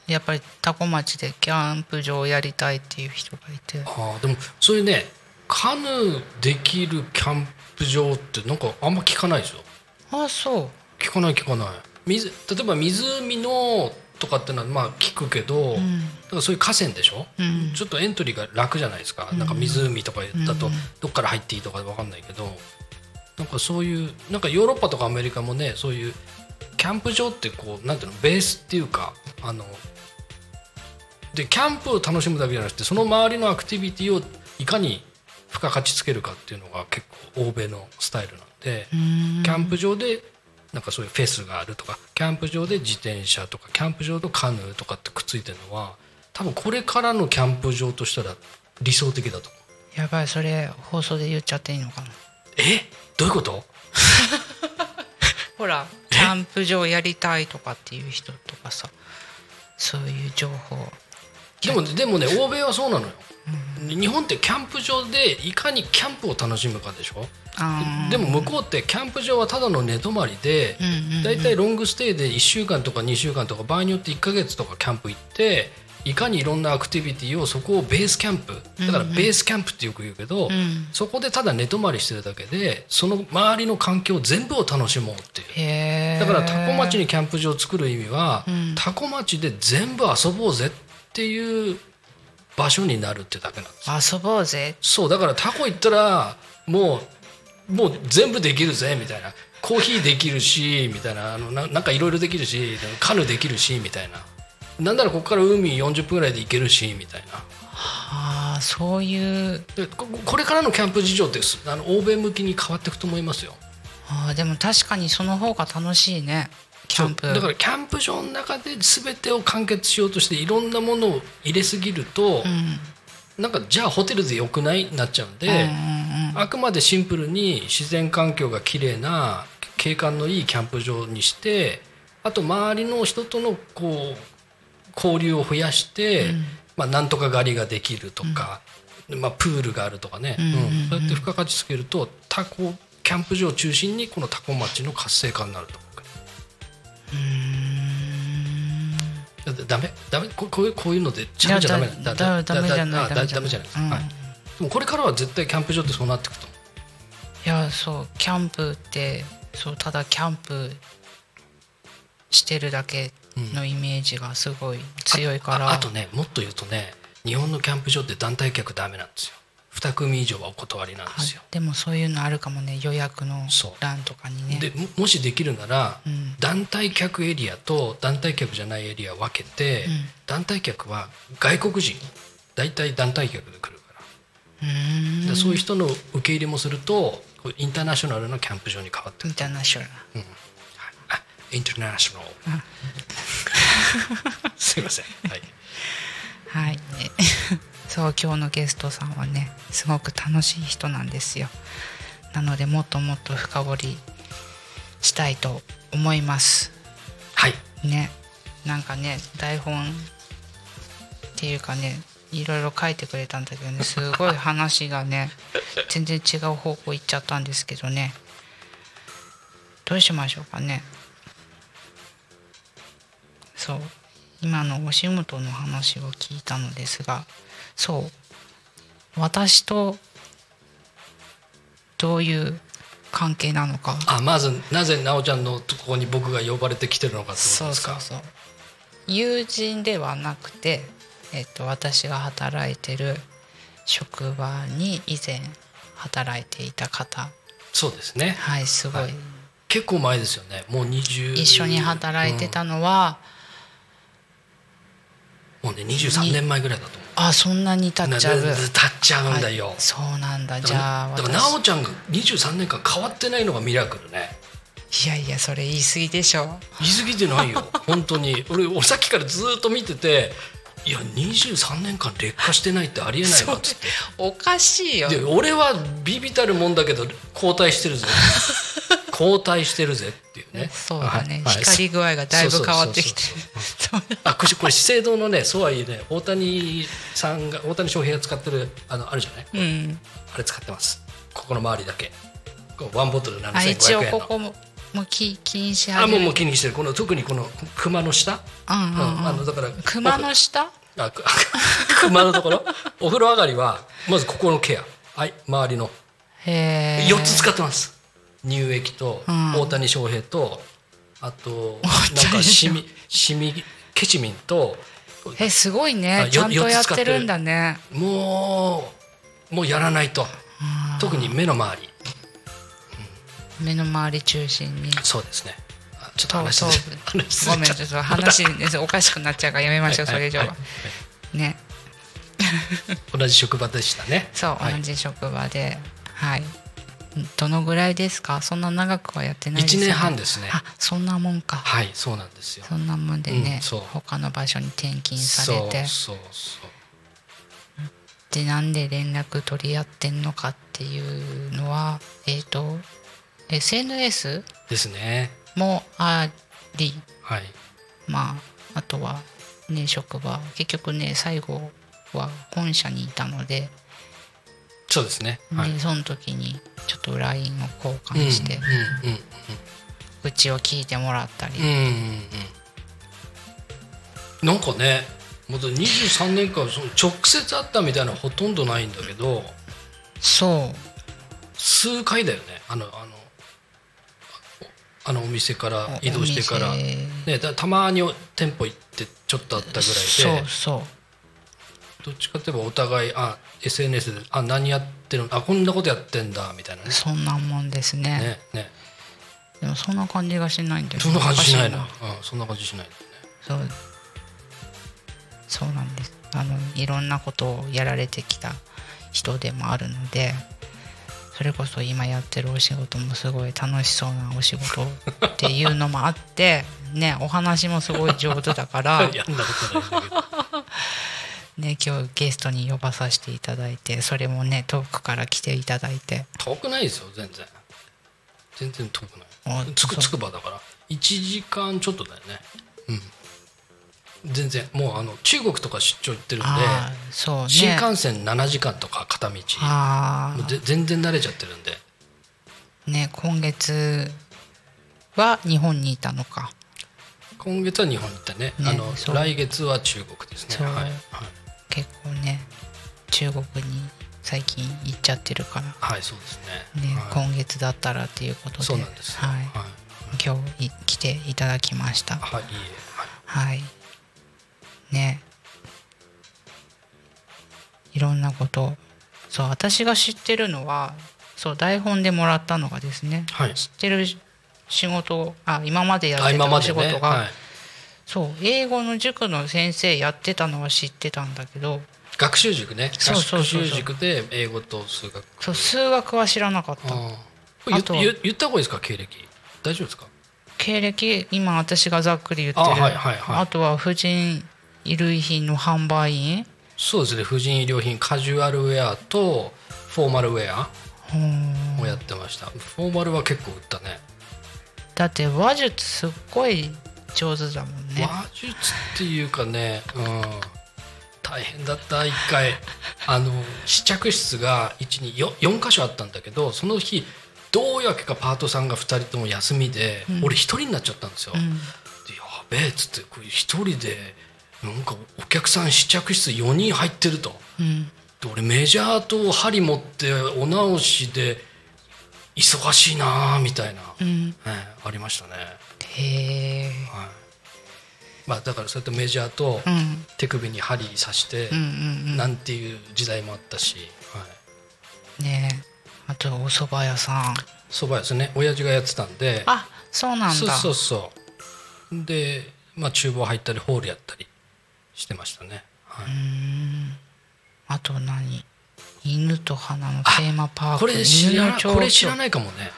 [SPEAKER 7] やっぱり多古町でキャンプ場をやりたいっていう人がいて。
[SPEAKER 8] ああでもそういうねカヌーできるキャンプ場ってなんかあんま聞かないですよ
[SPEAKER 7] あそう。
[SPEAKER 8] 聞かない聞かない。水例えば湖のとかってのはまあ聞くけど、
[SPEAKER 7] ん。
[SPEAKER 8] だからそういう河川でしょ、
[SPEAKER 7] うん。
[SPEAKER 8] ちょっとエントリーが楽じゃないですか、なんか湖とかだとどっから入っていいとか分かんないけど、なんかそういうなんかヨーロッパとかアメリカもねそういうキャンプ場ってこうなんていうのベースっていうかあのでキャンプを楽しむだけじゃなくてその周りのアクティビティをいかに付加価値つけるかっていうのが結構欧米のスタイルなんでキャンプ場でなんかそういうフェスがあるとかキャンプ場で自転車とかキャンプ場とカヌーとかってくっついてるのは多分これからのキャンプ場としたら理想的だと。思う
[SPEAKER 7] やばいそれ放送で言っちゃっていいのかな。
[SPEAKER 8] え？どういうこと？<laughs>
[SPEAKER 7] ほらキャンプ場やりたいとかっていう人とかさそういう情報。
[SPEAKER 8] でもでもね欧米はそうなのよ、日本ってキャンプ場でいかにキャンプを楽しむかでしょ？でも向こうってキャンプ場はただの寝泊まりで
[SPEAKER 7] うんうんうん。
[SPEAKER 8] だいたいロングステイで1週間とか2週間とか場合によって1ヶ月とかキャンプ行っていかにいろんなアクティビティをそこをベースキャンプだからベースキャンプってよく言うけど、
[SPEAKER 7] ん。
[SPEAKER 8] そこでただ寝泊まりしてるだけでその周りの環境全部を楽しもうっていう。だからタコ町にキャンプ場を作る意味は、
[SPEAKER 7] ん。
[SPEAKER 8] タコ町で全部遊ぼうぜっていう場所になるってだけなんです。
[SPEAKER 7] 遊ぼうぜ。
[SPEAKER 8] そうだからタコ行ったらもうもう全部できるぜみたいな。コーヒーできるしみたいな。あのななんかいろいろできるしカヌーできるしみたいな。なんならここから海40分ぐらいで行けるしみたいな。
[SPEAKER 7] ああそういう。
[SPEAKER 8] でここれからのキャンプ事情ってすあの欧米向きに変わっていくと思いますよ。
[SPEAKER 7] あーでも確かにその方が楽しいねキャンプ。
[SPEAKER 8] だからキャンプ場の中で全てを完結しようとしていろんなものを入れすぎると、
[SPEAKER 7] うん。
[SPEAKER 8] なんかじゃあホテルでよくない？なっちゃうんで、
[SPEAKER 7] うんうん
[SPEAKER 8] あくまでシンプルに自然環境が綺麗な景観のいいキャンプ場にしてあと周りの人とのこう交流を増やして、まあ、なんとか狩りができるとか、まあ、プールがあるとかね、
[SPEAKER 7] うんうんうん。
[SPEAKER 8] うん。そうやって付加価値つけるとタコキャンプ場を中心にこのタコ町の活性化になるとダメ？ダメ？ここういうこういうので喋っちゃダメ？
[SPEAKER 7] だだダメじゃない
[SPEAKER 8] ダメじゃない。です、
[SPEAKER 7] うん
[SPEAKER 8] はい、でもこれからは絶対キャンプ場ってそうなっていくと。
[SPEAKER 7] いやそうキャンプってそうただキャンプしてるだけのイメージがすごい強いから、
[SPEAKER 8] ああとねもっと言うとね日本のキャンプ場って団体客ダメなんですよ2組以上はお断りなんですよ、
[SPEAKER 7] でもそういうのあるかもね。予約の欄とかにね。
[SPEAKER 8] でももしできるなら、
[SPEAKER 7] うん。
[SPEAKER 8] 団体客エリアと団体客じゃないエリアを分けて、
[SPEAKER 7] うん。
[SPEAKER 8] 団体客は外国人。大体団体客で来るから,、
[SPEAKER 7] うーん。
[SPEAKER 8] でそういう人の受け入れもするとインターナショナルなキャンプ場に変わってる。
[SPEAKER 7] インターナショナル。
[SPEAKER 8] あインターナショナルすいません。はい。
[SPEAKER 7] はい、ね、そう今日のゲストさんはねすごく楽しい人なんですよ。なのでもっともっと深掘りしたいと思います。
[SPEAKER 8] はい。
[SPEAKER 7] ね。なんかね台本っていうかねいろいろ書いてくれたんだけどねすごい話がね <laughs> 全然違う方向行っちゃったんですけどね。どうしましょうかね。そう。今のお仕事の話を聞いたのですがそう。私とどういう関係なのか。
[SPEAKER 8] あまずなぜ奈緒ちゃんのところに僕が呼ばれてきてるのかってこと
[SPEAKER 7] そう
[SPEAKER 8] ですか？
[SPEAKER 7] そうそう友人ではなくて、えっと、私が働いてる職場に以前働いていた方。
[SPEAKER 8] そうですね。
[SPEAKER 7] はいすごい、
[SPEAKER 8] はい。結構前ですよね。もう20
[SPEAKER 7] 一緒に働いてたのは、
[SPEAKER 8] うん。もうね23年前ぐらいだと思う
[SPEAKER 7] あそんなに経っちゃう。
[SPEAKER 8] 経っちゃうんだよ、
[SPEAKER 7] はい。そうなんだ。じゃあ
[SPEAKER 8] だから
[SPEAKER 7] 私。
[SPEAKER 8] 奈緒ちゃんが23年間変わってないのがミラクルね。
[SPEAKER 7] いやいやそれ言い過ぎでしょ。
[SPEAKER 8] 言い過ぎてないよ。<laughs> 本当に。俺俺さっきからずっと見てていや23年間劣化してないってありえないわっつって。
[SPEAKER 7] おかしいよ。
[SPEAKER 8] で俺はビビたるもんだけど後退してるぜ <laughs> 後退してるぜっていうね。
[SPEAKER 7] そうだね、
[SPEAKER 8] はい。はい。
[SPEAKER 7] 光り具合がだいぶ変わってきて。
[SPEAKER 8] あこれこれ資生堂のねそうはいえね大谷さんが大谷翔平が使ってるあのあるじゃない？
[SPEAKER 7] うん。
[SPEAKER 8] あれ使ってます。ここの周りだけ。ワンボトル7500
[SPEAKER 7] あ一応ここももう気気にし
[SPEAKER 8] あもうもう
[SPEAKER 7] う
[SPEAKER 8] 気にしてる。この特にこの熊の下？
[SPEAKER 7] うんうんうん。
[SPEAKER 8] あのだから
[SPEAKER 7] 熊の下？
[SPEAKER 8] あく <laughs> 熊のところ？お風呂上がりはまずここのケア。はい周りの。
[SPEAKER 7] へえ
[SPEAKER 8] 4つ使ってます乳液と
[SPEAKER 7] うん。
[SPEAKER 8] 大谷翔平とあとなんかシミシミケチミンと
[SPEAKER 7] えすごい
[SPEAKER 8] あ
[SPEAKER 7] ね
[SPEAKER 8] よ
[SPEAKER 7] ちゃんとや
[SPEAKER 8] ってる
[SPEAKER 7] んだね。
[SPEAKER 8] もうもうやらないと。特に目の周り。
[SPEAKER 7] 目の周り中心に。
[SPEAKER 8] そうですね。あちょっと
[SPEAKER 7] 頭
[SPEAKER 8] 話
[SPEAKER 7] 頭
[SPEAKER 8] し
[SPEAKER 7] ごめんちょっと話 <laughs> ねおかしくなっちゃうからやめましょうそれ以上は。ね。<laughs>
[SPEAKER 8] 同じ職場でしたね。
[SPEAKER 7] そう
[SPEAKER 8] はい。
[SPEAKER 7] 同じ職場で。はいどのぐらいですか？そんな長くはやってないですよ
[SPEAKER 8] 1年半ですね。
[SPEAKER 7] あそんなもんか。
[SPEAKER 8] はいそうなんですよ。
[SPEAKER 7] そんなもんでね、
[SPEAKER 8] うんそう。
[SPEAKER 7] 他の場所に転勤されて。
[SPEAKER 8] そうそうそう。
[SPEAKER 7] でなんで連絡取り合ってんのかっていうのはえっ、と SNS
[SPEAKER 8] ですね。
[SPEAKER 7] もあり。
[SPEAKER 8] はい。
[SPEAKER 7] まああとはね職場。結局ね最後は本社にいたので,、
[SPEAKER 8] そうですね。はい。
[SPEAKER 7] でその時にちょっと LINE を交換して、
[SPEAKER 8] う
[SPEAKER 7] ちを聞いてもらったり、
[SPEAKER 8] うんうんうん。うんなんかねまだ23年間その直接会ったみたいなのほとんどないんだけど
[SPEAKER 7] そう。
[SPEAKER 8] 数回だよね。あのあのあのお店から移動してから。ね、だたまに店舗行ってちょっとあったぐらいで。
[SPEAKER 7] そうそう。
[SPEAKER 8] どっちかといえばお互いあ SNS であ何やってるの？あこんなことやってんだみたいなね。
[SPEAKER 7] そんなもんですね。
[SPEAKER 8] ねね。
[SPEAKER 7] でもそんな感じがしないんだよ。ね
[SPEAKER 8] そんな感じしないな。うん、そんな感じしない
[SPEAKER 7] そう。そうなんです。あのいろんなことをやられてきた人でもあるのでそれこそ今やってるお仕事もすごい楽しそうなお仕事っていうのもあってねお話もすごい上手だから。<laughs>
[SPEAKER 8] やんなことないんだけど
[SPEAKER 7] ね今日ゲストに呼ばさせていただいてそれもね遠くから来ていただいて。
[SPEAKER 8] 遠くないですよ全然。全然遠くない。
[SPEAKER 7] あ
[SPEAKER 8] つくつくばだから。1時間ちょっとだよね。うん。全然。もうあの中国とか出張行ってるんで
[SPEAKER 7] そうね。
[SPEAKER 8] 新幹線7時間とか片道。
[SPEAKER 7] あ
[SPEAKER 8] もうぜ全然慣れちゃってるんで。
[SPEAKER 7] あね今月は日本にいたのか。
[SPEAKER 8] 今月は日本に行ったね。
[SPEAKER 7] ね
[SPEAKER 8] あの来月は中国ですね。はい、はい
[SPEAKER 7] 結構ね中国に最近行っちゃってるから。
[SPEAKER 8] はい、そうですね。
[SPEAKER 7] ね、
[SPEAKER 8] はい。
[SPEAKER 7] 今月だったらっていうことで。
[SPEAKER 8] そうなんですよ。
[SPEAKER 7] はい。
[SPEAKER 8] はい。
[SPEAKER 7] 今日い来ていただきました。
[SPEAKER 8] はいいいえ。はい。
[SPEAKER 7] はい。ね。いろんなこと。そう私が知ってるのはそう台本でもらったのがですね、
[SPEAKER 8] はい。
[SPEAKER 7] 知ってる仕事あ今までやってた仕事が、
[SPEAKER 8] ねはい
[SPEAKER 7] そう英語の塾の先生やってたのは知ってたんだけど。
[SPEAKER 8] 学習塾ね。
[SPEAKER 7] そうそうそうそう。
[SPEAKER 8] 学習塾で英語と数学。
[SPEAKER 7] そう数学は知らなかった。
[SPEAKER 8] あ
[SPEAKER 7] とは
[SPEAKER 8] 言った方がいいですか経歴？大丈夫ですか？
[SPEAKER 7] 経歴今私がざっくり言ってる。
[SPEAKER 8] あはいはいはい。
[SPEAKER 7] あとは婦人衣類品の販売員。
[SPEAKER 8] そうですね。婦人衣料品カジュアルウェアとフォーマルウェア
[SPEAKER 7] うん
[SPEAKER 8] をやってました。フォーマルは結構売ったね。
[SPEAKER 7] だって話術すっごい上手だもんね。
[SPEAKER 8] 話術っていうかね、うん、大変だった一回。<laughs> あの試着室が124箇所あったんだけどその日どうやけかパートさんが2人とも休みで、
[SPEAKER 7] うん。
[SPEAKER 8] 俺1人になっちゃったんですよ、
[SPEAKER 7] うん。
[SPEAKER 8] でやべえっつってこれ1人でなんかお客さん試着室4人入ってると。
[SPEAKER 7] うん。
[SPEAKER 8] で俺メジャーと針持ってお直しで忙しいなあみたいな、
[SPEAKER 7] うん。
[SPEAKER 8] ええありましたね
[SPEAKER 7] へえ
[SPEAKER 8] はい。まあだからそうやってメジャーと
[SPEAKER 7] うん。
[SPEAKER 8] 手首に針刺して、なんていう時代もあったし、はい、
[SPEAKER 7] ねえ。あとお蕎麦屋さん。
[SPEAKER 8] そばですね。親父がやってたんで。
[SPEAKER 7] あそうなんだ。
[SPEAKER 8] そうそうそうでまあ厨房入ったりホールやったりしてましたね、はい。う
[SPEAKER 7] ーん。あと何？犬と花のテーマパーク。
[SPEAKER 8] これ知らないかもね。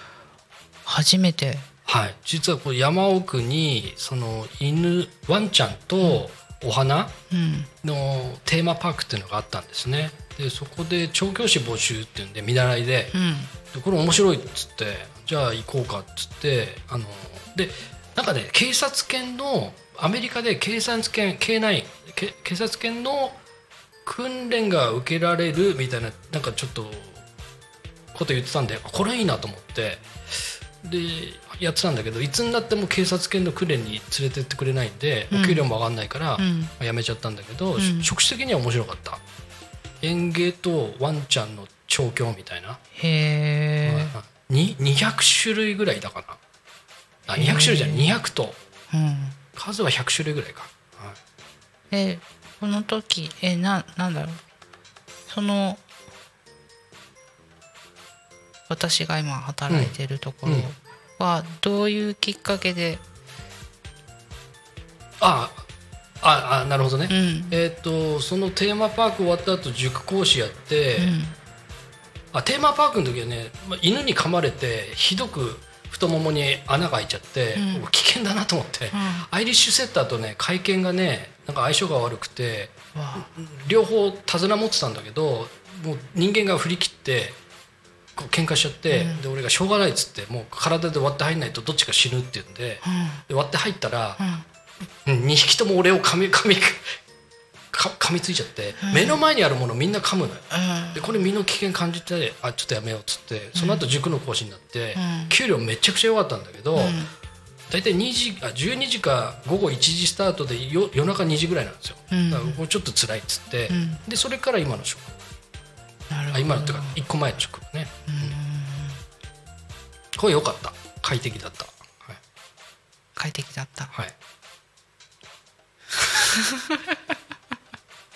[SPEAKER 7] 初めて
[SPEAKER 8] はい。実はこう山奥にその犬ワンちゃんとお花
[SPEAKER 7] うん。
[SPEAKER 8] のテーマパークっていうのがあったんですね。でそこで調教師募集っていうんで見習いで
[SPEAKER 7] うん。
[SPEAKER 8] でこれ面白いっつってじゃあ行こうかっつってあのでなんかね警察犬のアメリカで警察犬 K9 け警察犬の訓練が受けられるみたいななんかちょっとこと言ってたんでこれいいなと思って。でやってたんだけどいつになっても警察犬の訓練に連れてってくれないんで、
[SPEAKER 7] うん。
[SPEAKER 8] お給料も上がんないから、
[SPEAKER 7] うん。
[SPEAKER 8] まあやめちゃったんだけど、
[SPEAKER 7] うん。
[SPEAKER 8] 職種的には面白かった。園芸とワンちゃんの調教みたいな。
[SPEAKER 7] へえ
[SPEAKER 8] に200種類ぐらいだかな。あ200種類じゃない。200と。
[SPEAKER 7] うん。
[SPEAKER 8] 数は100種類ぐらいか、はい。
[SPEAKER 7] えこの時えななんだろう。その私が今働いてるところはどういうきっかけで、
[SPEAKER 8] あああなるほどね、
[SPEAKER 7] うん。
[SPEAKER 8] えっ、とそのテーマパーク終わった後塾講師やって、
[SPEAKER 7] うん。
[SPEAKER 8] あテーマパークの時はね、まあ、犬に噛まれてひどく太ももに穴が開いちゃって、
[SPEAKER 7] うん。
[SPEAKER 8] 危険だなと思って、アイリッシュセッターとね会見がねなんか相性が悪くて
[SPEAKER 7] わ
[SPEAKER 8] 両方手綱持ってたんだけどもう人間が振り切って喧嘩しちゃって、
[SPEAKER 7] うん。
[SPEAKER 8] で俺がしょうがないっつってもう体で割って入んないとどっちか死ぬって言うんで,、で割って入ったら、
[SPEAKER 7] うん。
[SPEAKER 8] うん、2匹とも俺を噛み噛みか噛みついちゃって、
[SPEAKER 7] うん。
[SPEAKER 8] 目の前にあるものみんな噛むのよ。
[SPEAKER 7] うん。
[SPEAKER 8] でこれ身の危険感じてあちょっとやめようっつってその後塾の講師になって、
[SPEAKER 7] うん。
[SPEAKER 8] 給料めちゃくちゃ良かったんだけど、
[SPEAKER 7] うん。
[SPEAKER 8] 大体2時あ12時か午後1時スタートでよ夜中2時ぐらいなんですよ、
[SPEAKER 7] うん。
[SPEAKER 8] だからこれちょっと辛いっつって、
[SPEAKER 7] うん。
[SPEAKER 8] でそれから今の職あ今のっていうか1個前の職ね、これ良かった。快適だった。はい、
[SPEAKER 7] 快適だった。
[SPEAKER 8] はい、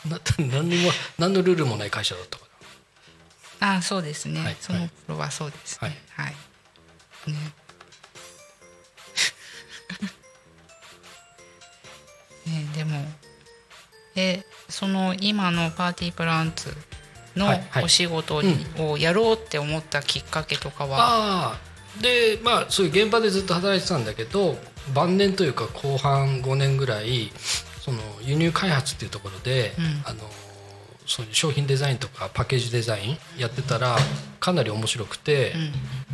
[SPEAKER 8] <laughs> な何にも何のルールもない会社だったから。
[SPEAKER 7] あそうですね、
[SPEAKER 8] はい。
[SPEAKER 7] その頃はそうですね。はい、ね。<laughs> ねでもえその今のパーティープランツのお仕事にをやろうって思ったきっかけとかは、
[SPEAKER 8] ああ。でまあそういう現場でずっと働いてたんだけど晩年というか後半5年ぐらいその輸入開発っていうところで、
[SPEAKER 7] うん。
[SPEAKER 8] あのそういう商品デザインとかパッケージデザインやってたらかなり面白くて、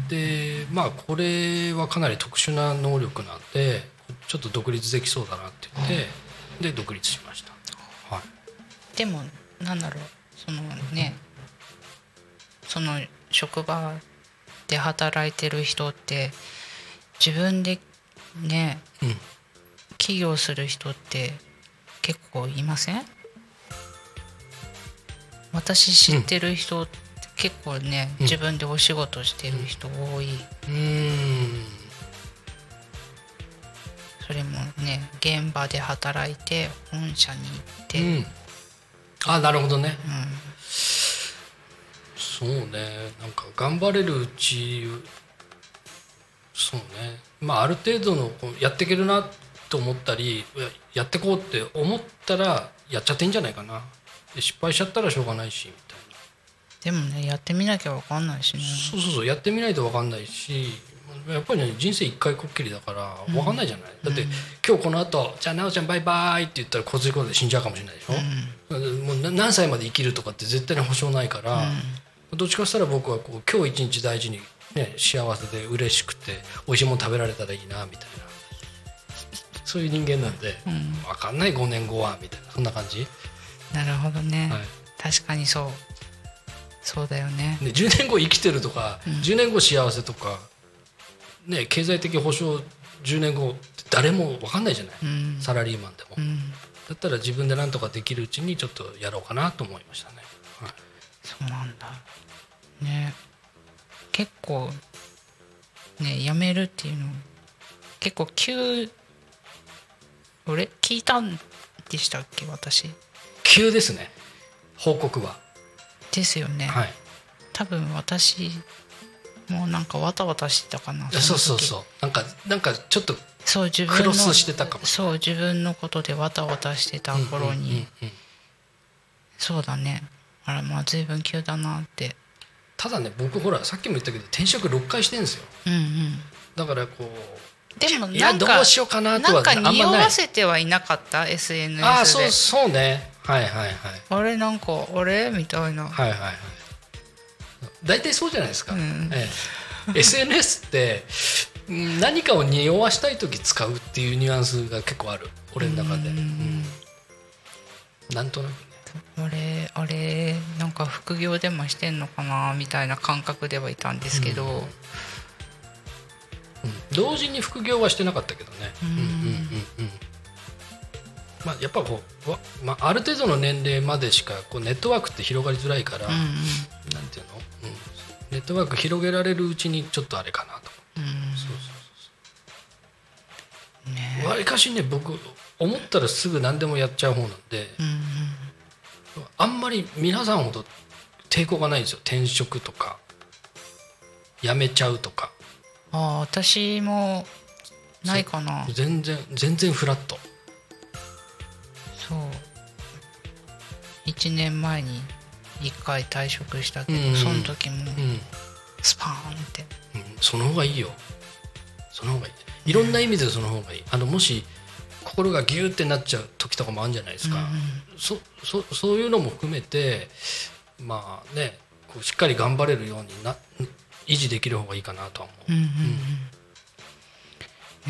[SPEAKER 8] でまあこれはかなり特殊な能力なんでちょっと独立できそうだなって言ってで独立しました。はい。
[SPEAKER 7] でもなんだろうそのねその職場で働いてる人って自分でね
[SPEAKER 8] うん。
[SPEAKER 7] 起業する人って結構いません？私知ってる人って結構ね、
[SPEAKER 8] うん。
[SPEAKER 7] 自分でお仕事してる人多い、
[SPEAKER 8] うーん。
[SPEAKER 7] それもね現場で働いて本社に行って、
[SPEAKER 8] うんあなるほどね。
[SPEAKER 7] うん。
[SPEAKER 8] そうね。なんか頑張れるうちそうね。まあある程度のこうやっていけるなと思ったりややってこうって思ったらやっちゃっていいんじゃないかな。で失敗しちゃったらしょうがないしみたいな。
[SPEAKER 7] でもねやってみなきゃ分かんないしね。
[SPEAKER 8] そうそうそう。やってみないと分かんないしやっぱりね人生一回こっきりだから分かんないじゃない、だって、今日この後じゃあ奈緒ちゃんバイバイ」って言ったら交通事故で死んじゃうかもしれないでしょ、もうな何歳まで生きるとかって絶対に保証ないから、どっちかしたら僕はこう今日一日大事に、ね、幸せで嬉しくて美味しいもの食べられたらいいなみたいな。そういう人間なんで、分かんない5年後はみたいな。そんな感じ、
[SPEAKER 7] なるほどね、
[SPEAKER 8] はい。
[SPEAKER 7] 確かにそう。そうだよね。
[SPEAKER 8] で10年後生きてるとか、10年後幸せとか、ね、経済的保障10年後って誰も分かんないじゃない、
[SPEAKER 7] うん。
[SPEAKER 8] サラリーマンでも、
[SPEAKER 7] うん
[SPEAKER 8] だったら自分で何とかできるうちにちょっとやろうかなと思いましたね、はい。
[SPEAKER 7] そうなんだ。ね。結構ね辞めるっていうの結構急俺聞いたんでしたっけ私。
[SPEAKER 8] 急ですね。報告は。
[SPEAKER 7] ですよね、
[SPEAKER 8] はい。
[SPEAKER 7] 多分私もうなんかわたわたしてたかな
[SPEAKER 8] そうそう
[SPEAKER 7] う
[SPEAKER 8] そう。なんかなんかちょっと
[SPEAKER 7] そう自分の
[SPEAKER 8] クロスしてたかもし
[SPEAKER 7] そう自分のことでわたわたしてた頃に、そうだね。あらまあ随分急だなって。
[SPEAKER 8] ただね僕ほらさっきも言ったけど転職6回してるんですよ。
[SPEAKER 7] うんうん。
[SPEAKER 8] だからこう
[SPEAKER 7] でもなんか
[SPEAKER 8] どうしようかなとは
[SPEAKER 7] なんか匂わせてはいなかった？SNS で。
[SPEAKER 8] ああそうそうね。はいはいはい。
[SPEAKER 7] あれなんかあれ？みたいな、
[SPEAKER 8] はいはいはい。大体そうじゃないですか、
[SPEAKER 7] うん。
[SPEAKER 8] ええ。SNS ってうん何かを匂わしたい時使うっていうニュアンスが結構ある。俺の中で、うん。なんとなくね。
[SPEAKER 7] 俺あれなんか副業でもしてんのかなみたいな感覚ではいたんですけど、
[SPEAKER 8] うん。同時に副業はしてなかったけどね。うんうんうんうん。まあやっぱこうわ、まあ、ある程度の年齢までしかこうネットワークって広がりづらいから、
[SPEAKER 7] うんうん。
[SPEAKER 8] なんていうの、うん、ネットワーク広げられるうちにちょっとあれかなと
[SPEAKER 7] うん
[SPEAKER 8] そうそう
[SPEAKER 7] ね
[SPEAKER 8] そうわりかしね僕思ったらすぐ何でもやっちゃう方なんで、
[SPEAKER 7] うんうん
[SPEAKER 8] あんまり皆さんほど抵抗がないんですよ。転職とか辞めちゃうとか。
[SPEAKER 7] ああ私もないかな。
[SPEAKER 8] 全然全然フラット。
[SPEAKER 7] そう。1年前に1回退職したけど、
[SPEAKER 8] うんうん。
[SPEAKER 7] その時も
[SPEAKER 8] うん。
[SPEAKER 7] スパーンって。
[SPEAKER 8] うん、その方がいいよ。その方がいいいろんな意味でその方がいい。あのもし心がギューってなっちゃう時とかもあるんじゃないですか、そそそういうのも含めてまあねこうしっかり頑張れるようにな維持できる方がいいかなとは思う、
[SPEAKER 7] うんうんう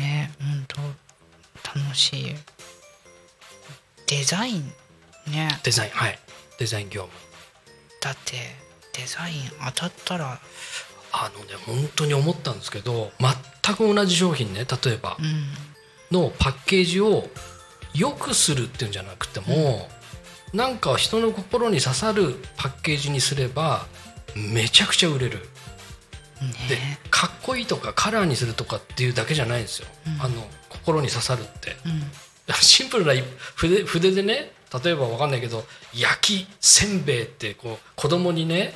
[SPEAKER 7] ん。ね本当楽しい。デザイン。ね。
[SPEAKER 8] デザインはい。デザイン業務。
[SPEAKER 7] だってデザイン当たったら
[SPEAKER 8] あのね本当に思ったんですけど全く同じ商品ね例えば
[SPEAKER 7] うん。
[SPEAKER 8] のパッケージを良くするっていうんじゃなくても、なんか人の心に刺さるパッケージにすればめちゃくちゃ売れる。で
[SPEAKER 7] ね
[SPEAKER 8] かっこいいとかカラーにするとかっていうだけじゃないんですよ、あの心に刺さるって。
[SPEAKER 7] うん。<laughs>
[SPEAKER 8] シンプルな筆筆でね例えばわかんないけど焼きせんべいってこう子供にね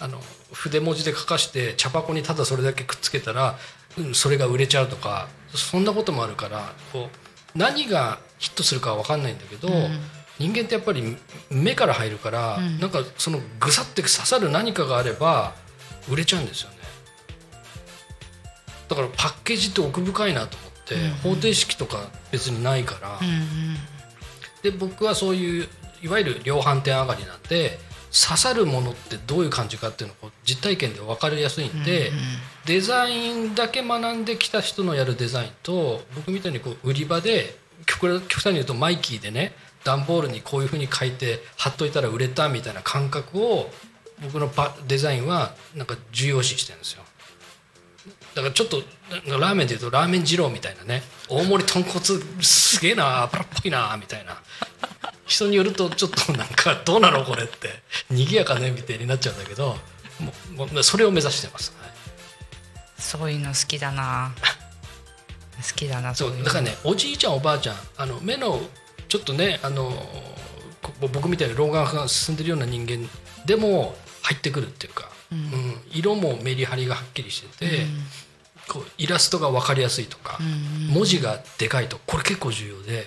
[SPEAKER 8] あの筆文字で書かして茶箱にただそれだけくっつけたら、うん、それが売れちゃうとかそんなこともあるからこう何がヒットするかは分かんないんだけど、人間ってやっぱり目から入るから、
[SPEAKER 7] ん。
[SPEAKER 8] なんかそのぐさって刺さる何かがあれば売れちゃうんですよね。だからパッケージって奥深いなと思って、方程式とか別にないから、
[SPEAKER 7] うんうん。
[SPEAKER 8] で僕はそういういわゆる量販店上がりなんで刺さるものってどういう感じかっていうのを実体験で分かりやすいんで、デザインだけ学んできた人のやるデザインと僕みたいにこう売り場で極端に言うとマイキーでね段ボールにこういうふうに書いて貼っといたら売れたみたいな感覚を僕のパデザインはなんか重要視してるんですよだからちょっとラーメンでいうとラーメン二郎みたいなね。大盛り豚骨すげえな油っぽいなみたいな。人によるとちょっとなんかどうなのこれって賑やかねみたいになっちゃうんだけどもうそれを目指してます、はい。
[SPEAKER 7] そういうの好きだな。好きだな
[SPEAKER 8] そ
[SPEAKER 7] そう
[SPEAKER 8] だからねおじいちゃんおばあちゃんあの目のちょっとねあのこ僕みたいに老眼が進んでるような人間でも入ってくるっていうか、うん。色もメリハリがはっきりしてて、こうイラストが分かりやすいとか、文字がでかいとこれ結構重要で、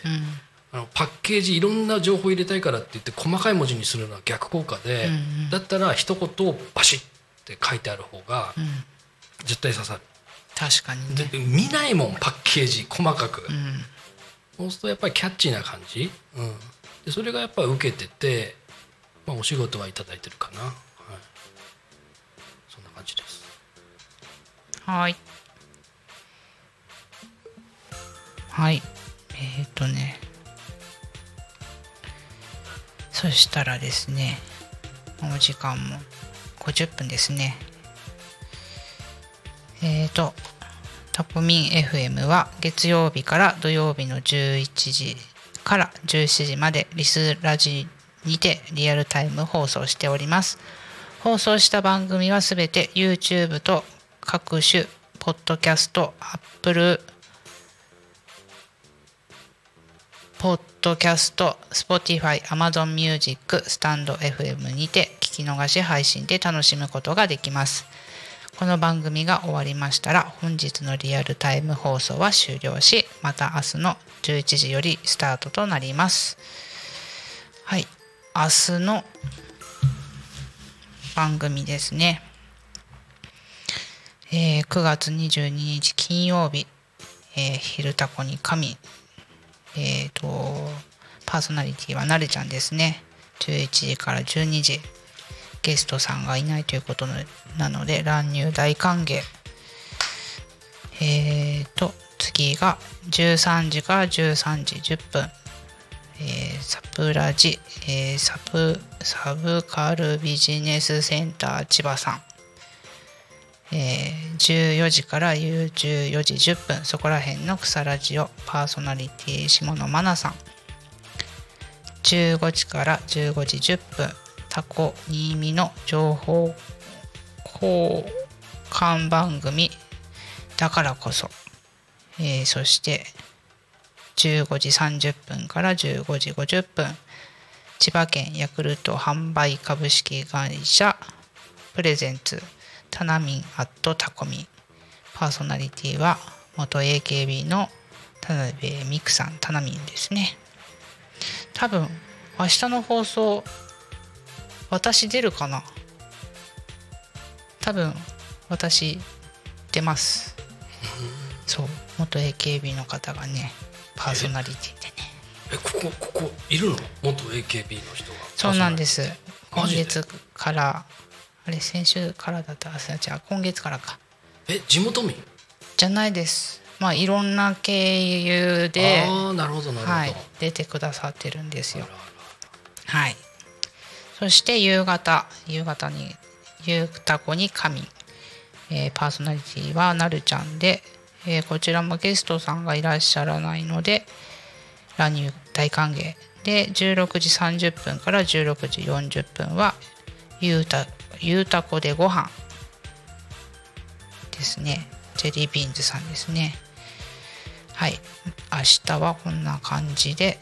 [SPEAKER 8] あのパッケージいろんな情報入れたいからって言って細かい文字にするのは逆効果で、だったら一言をバシッって書いてある方が絶対刺さる。
[SPEAKER 7] 確かにね。
[SPEAKER 8] で見ないもんパッケージ細かく、
[SPEAKER 7] うん。
[SPEAKER 8] そうするとやっぱりキャッチーな感じ、うん、でそれがやっぱり受けてて、まあ、お仕事はいただいてるかな、はい、そんな感じです。
[SPEAKER 7] はいはい。えっ、とね。そしたらですねお時間も50分ですね。えっ、とタコミン FM は月曜日から土曜日の11時から17時までリスラジにてリアルタイム放送しております。放送した番組はすべて YouTube と各種ポッドキャスト Apple ポッドキャスト Spotify Amazon Music スタンド FM にて聞き逃し配信で楽しむことができます。この番組が終わりましたら本日のリアルタイム放送は終了しまた明日の11時よりスタートとなります。はい。明日の番組ですね。えー9月22日金曜日「えー昼タコに神」えーとパーソナリティはなるちゃんですね。11時から12時。ゲストさんがいないということなので乱入大歓迎。えーと次が13時から13時10分。えーサプラジ、えーサプサブカルビジネスセンター千葉さん。えー14時から14時10分そこら辺の草ラジオパーソナリティ下野真奈さん。15時から15時10分タコ新見の情報交換番組。だからこそ、えーそして15時30分から15時50分千葉県ヤクルト販売株式会社プレゼンツ。タナミンアットタコミンパーソナリティは元 AKB の田辺美久さんタナミンですね。多分明日の放送私出るかな？多分私出ます。そう元 AKB の方がねパーソナリティでね。
[SPEAKER 8] えここここいるの？元 AKB の人が
[SPEAKER 7] そうなんです。今月からあれ先週からだった。あじゃあ今月からか。
[SPEAKER 8] え地元民？
[SPEAKER 7] じゃないです。まあいろんな経由で
[SPEAKER 8] ああなるほどなるほど、
[SPEAKER 7] はい、出てくださってるんですよ。はい。そして夕方。夕方に「ゆうたこに神」えーパーソナリティはなるちゃんで、えーこちらもゲストさんがいらっしゃらないので乱入大歓迎。で16時30分から16時40分はゆうたゆうたこでご飯。ですね。ジェリービーンズさんですね。はい。明日はこんな感じで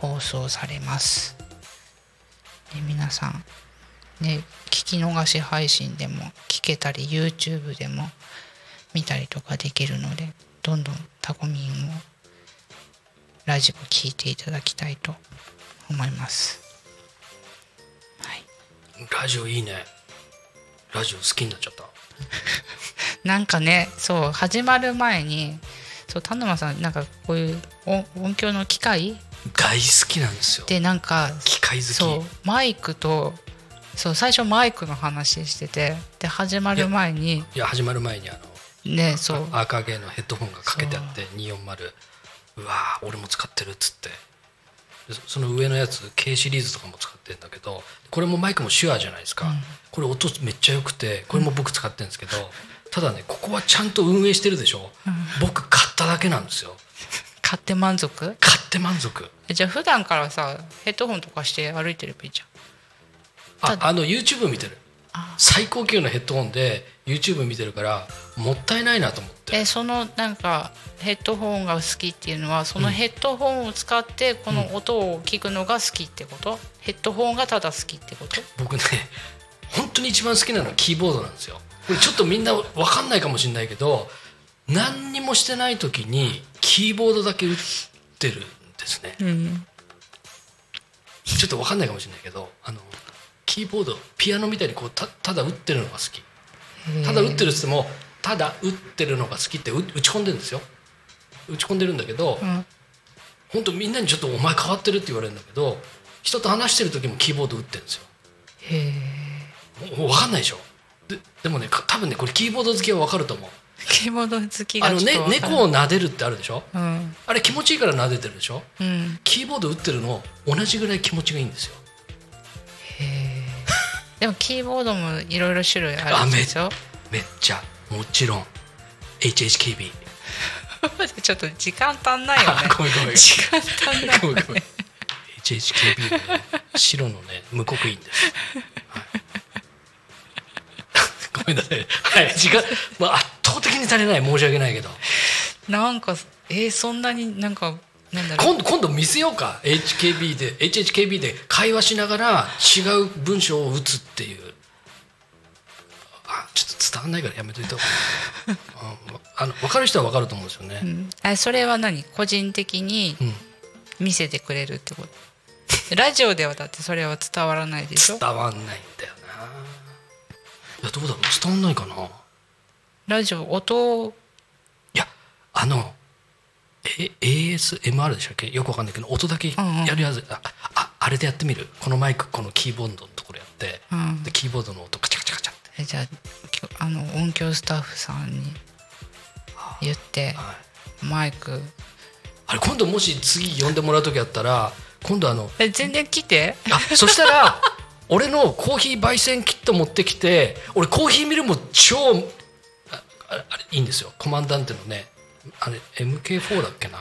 [SPEAKER 7] 放送されます。で皆さんね聞き逃し配信でも聞けたり YouTube でも見たりとかできるのでどんどんタコミンをラジオ聞いていただきたいと思います。はい。
[SPEAKER 8] ラジオいいね。ラジオ好きになっちゃった。<laughs>
[SPEAKER 7] なんかねそう始まる前にそう田沼さんなんかこういう音音響の機械？
[SPEAKER 8] 大好きなんですよ。
[SPEAKER 7] でなんか
[SPEAKER 8] 機械好き。
[SPEAKER 7] そうマイクとそう最初マイクの話しててで始まる前に
[SPEAKER 8] いや始まる前にあの
[SPEAKER 7] ねそう。
[SPEAKER 8] 赤毛のヘッドホンがかけてあって240う。わー俺も使ってるっつって。でそその上のやつ K シリーズとかも使ってるんだけどこれもマイクも手話じゃないですか、これ音めっちゃ良くてこれも僕使ってるんですけど、ただねここはちゃんと運営してるでしょ、僕買っただけなんですよ。
[SPEAKER 7] 買って満足？
[SPEAKER 8] 買って満足。
[SPEAKER 7] えじゃあ普段からさヘッドホンとかして歩いてればいいじゃん。
[SPEAKER 8] ああの YouTube 見てる最高級のヘッドホンで YouTube 見てるからもったいないなと思って。
[SPEAKER 7] えそのなんかヘッドホンが好きっていうのはそのヘッドホンを使ってこの音を聞くのが好きってこと、ヘッドホンがただ好きってこと？
[SPEAKER 8] 僕ね本当に一番好きなのはキーボードなんですよ。これちょっとみんな分かんないかもしれないけど何にもしてない時にキーボードだけ打ってるんですね。
[SPEAKER 7] うん。
[SPEAKER 8] ちょっと分かんないかもしれないけどあのキーボードピアノみたいにこうたただ打ってるのが好き。ただ打ってるっつってもただ打ってるのが好きってう打ち込んでるんですよ。打ち込んでるんだけど、
[SPEAKER 7] ん。
[SPEAKER 8] 本当みんなにちょっと「お前変わってる」って言われるんだけど人と話してる時もキーボード打ってるんですよ。
[SPEAKER 7] へえ
[SPEAKER 8] 分かんないでしょ。ででもねか多分ねこれキーボード好きは分かると思う。
[SPEAKER 7] キーボード好きが
[SPEAKER 8] あの、ね猫を撫でるってあるでしょ？
[SPEAKER 7] うん。
[SPEAKER 8] あれ気持ちいいから撫でてるでしょ？
[SPEAKER 7] うん。
[SPEAKER 8] キーボード打ってるの同じぐらい気持ちがいいんですよ
[SPEAKER 7] でもキーボードもいろいろ種類あるんでしょ？
[SPEAKER 8] めっちゃもちろん HHKB <laughs>
[SPEAKER 7] ちょっと時間足んないよね。
[SPEAKER 8] あごめんごめん
[SPEAKER 7] 時間足んない
[SPEAKER 8] ごめんごめん HHKB のね白のね無刻印です、はい。ごめんなさい。はい時間、まあ、圧倒的に足りない。申し訳ないけど。
[SPEAKER 7] なんかえーそんなになんか
[SPEAKER 8] 今度今度見せようか。HKB で HHKB で会話しながら違う文章を打つっていう。あちょっと伝わんないからやめといた方がいい。ああの分かる人は分かると思うんですよね、
[SPEAKER 7] うん。あそれは何？個人的に
[SPEAKER 8] うん。
[SPEAKER 7] 見せてくれるってこと？<laughs> ラジオではだってそれは伝わらないでしょ？
[SPEAKER 8] 伝わんないんだよな。いやどうだろう？伝わんないかな。い
[SPEAKER 7] ラジオ音
[SPEAKER 8] やあのえ ASMR でしたっけ？よくわかんないけど音だけや
[SPEAKER 7] うんうん。
[SPEAKER 8] るやつ、あああれでやってみる？このマイクこのキーボードのところやって、
[SPEAKER 7] うん。
[SPEAKER 8] でキーボードの音カチャカチャカチャって。
[SPEAKER 7] えじゃああの音響スタッフさんに言って
[SPEAKER 8] はい。
[SPEAKER 7] マイク。
[SPEAKER 8] あれ今度もし次呼んでもらう時あったら今度あの
[SPEAKER 7] え全然来て。
[SPEAKER 8] あそしたら <laughs> 俺のコーヒー焙煎キット持ってきて俺コーヒーミルも超ああれいいんですよ。コマンダンテのねあれ MK4 だっけな。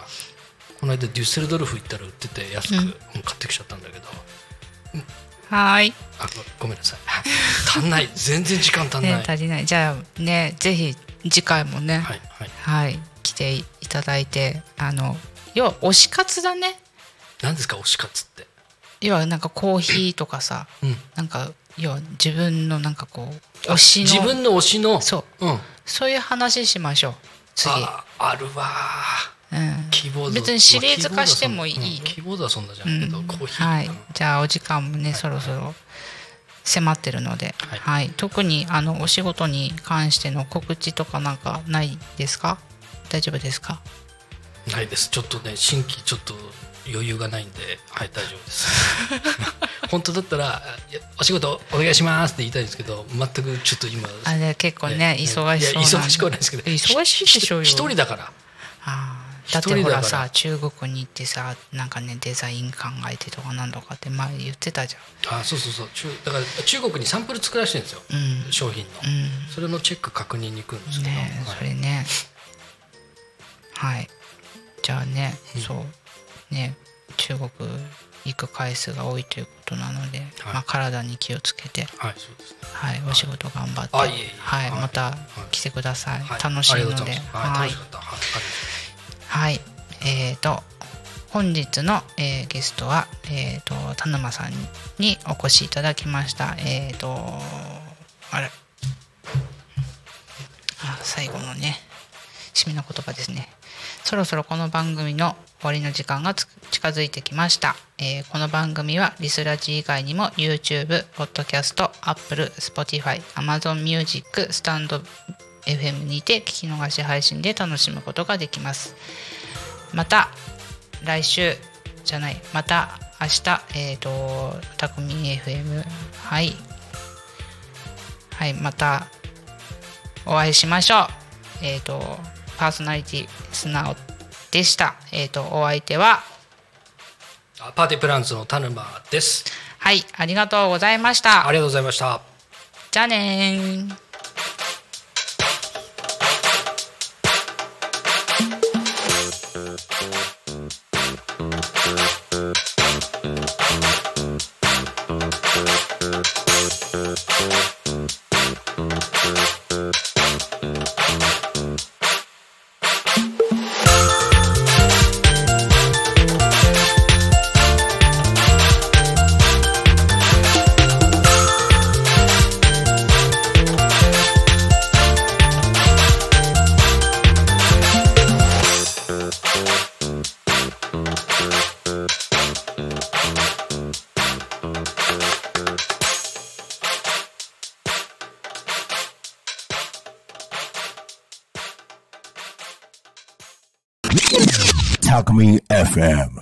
[SPEAKER 8] この間デュッセルドルフ行ったら売ってて安く、
[SPEAKER 7] うん。
[SPEAKER 8] うん買ってきちゃったんだけど。
[SPEAKER 7] はーい。
[SPEAKER 8] あごごめんなさい。足んない。全然時間足んない、
[SPEAKER 7] ね足りない。じゃあねぜひ次回もね。
[SPEAKER 8] はいはい。
[SPEAKER 7] はい。来ていただいてあの要は推し活だね。
[SPEAKER 8] 何ですか推し活って。
[SPEAKER 7] 要はなんかコーヒーとかさ
[SPEAKER 8] うん。
[SPEAKER 7] なんか要は自分のなんかこう推しの。
[SPEAKER 8] 自分の推しの？
[SPEAKER 7] そう。
[SPEAKER 8] うん。
[SPEAKER 7] そういう話しましょう次。
[SPEAKER 8] ああるわ。
[SPEAKER 7] うん。
[SPEAKER 8] キーボード。
[SPEAKER 7] 別にシリーズ化してもいい。
[SPEAKER 8] キーボードはそんなじゃないけど、
[SPEAKER 7] うん。
[SPEAKER 8] コーヒー。
[SPEAKER 7] はい。
[SPEAKER 8] うん
[SPEAKER 7] じゃあお時間もね、そろそろ迫ってるので、
[SPEAKER 8] はい。
[SPEAKER 7] はい、特にあのお仕事に関しての告知とかなんかないですか？大丈夫ですか？
[SPEAKER 8] ないです。ちょっとね新規ちょっと余裕がないんではい大丈夫です。<laughs> 本当だったらいや「お仕事お願いします」って言いたいんですけど全くちょっと今
[SPEAKER 7] あれ結構ね
[SPEAKER 8] ね
[SPEAKER 7] 忙しそう
[SPEAKER 8] 忙しくはないですけど
[SPEAKER 7] 忙しいでしょうよ。
[SPEAKER 8] ひ一人だから。
[SPEAKER 7] あーだってほ
[SPEAKER 8] ら
[SPEAKER 7] ら。さ中国に行ってさなんかねデザイン考えてとかなんとかって前言ってたじ
[SPEAKER 8] あそうそうそう。中だから中国にサンプル作らせてるんですよ、
[SPEAKER 7] ゃんうん。
[SPEAKER 8] 商品の、
[SPEAKER 7] うん。
[SPEAKER 8] それのチェック確認に行くんですけど、
[SPEAKER 7] ねえ
[SPEAKER 8] はい。
[SPEAKER 7] それね。はい。じゃあね、
[SPEAKER 8] うん。
[SPEAKER 7] そうね中国行く回数が多いということなので、
[SPEAKER 8] はい。
[SPEAKER 7] まあ、体に気をつけて、
[SPEAKER 8] はい
[SPEAKER 7] はい、お仕事頑張って、はい
[SPEAKER 8] はい。
[SPEAKER 7] また来てください、
[SPEAKER 8] はい。
[SPEAKER 7] 楽しいので。
[SPEAKER 8] はい、
[SPEAKER 7] はい、えー、と本日の、えーゲストは、えー、と田沼さんにお越しいただきました。えー、とあれ。あ最後のね締めの言葉ですね。そろそろこの番組の終わりの時間が近づいてきました、えーこの番組はリスラジ以外にも YouTube、Podcast、Apple、Spotify、Amazon Music、スタンド FM にて聞き逃し配信で楽しむことができます。また来週じゃないまた明日えっ、とたくみ FM はい。はいまたお会いしましょう。えっ、とパーソナリティ素直でした。えっ、とお相手は
[SPEAKER 8] あパーティープランツの田沼です
[SPEAKER 7] はいありがとうございました
[SPEAKER 8] あ。りがとうございました
[SPEAKER 7] じゃあね
[SPEAKER 9] fab.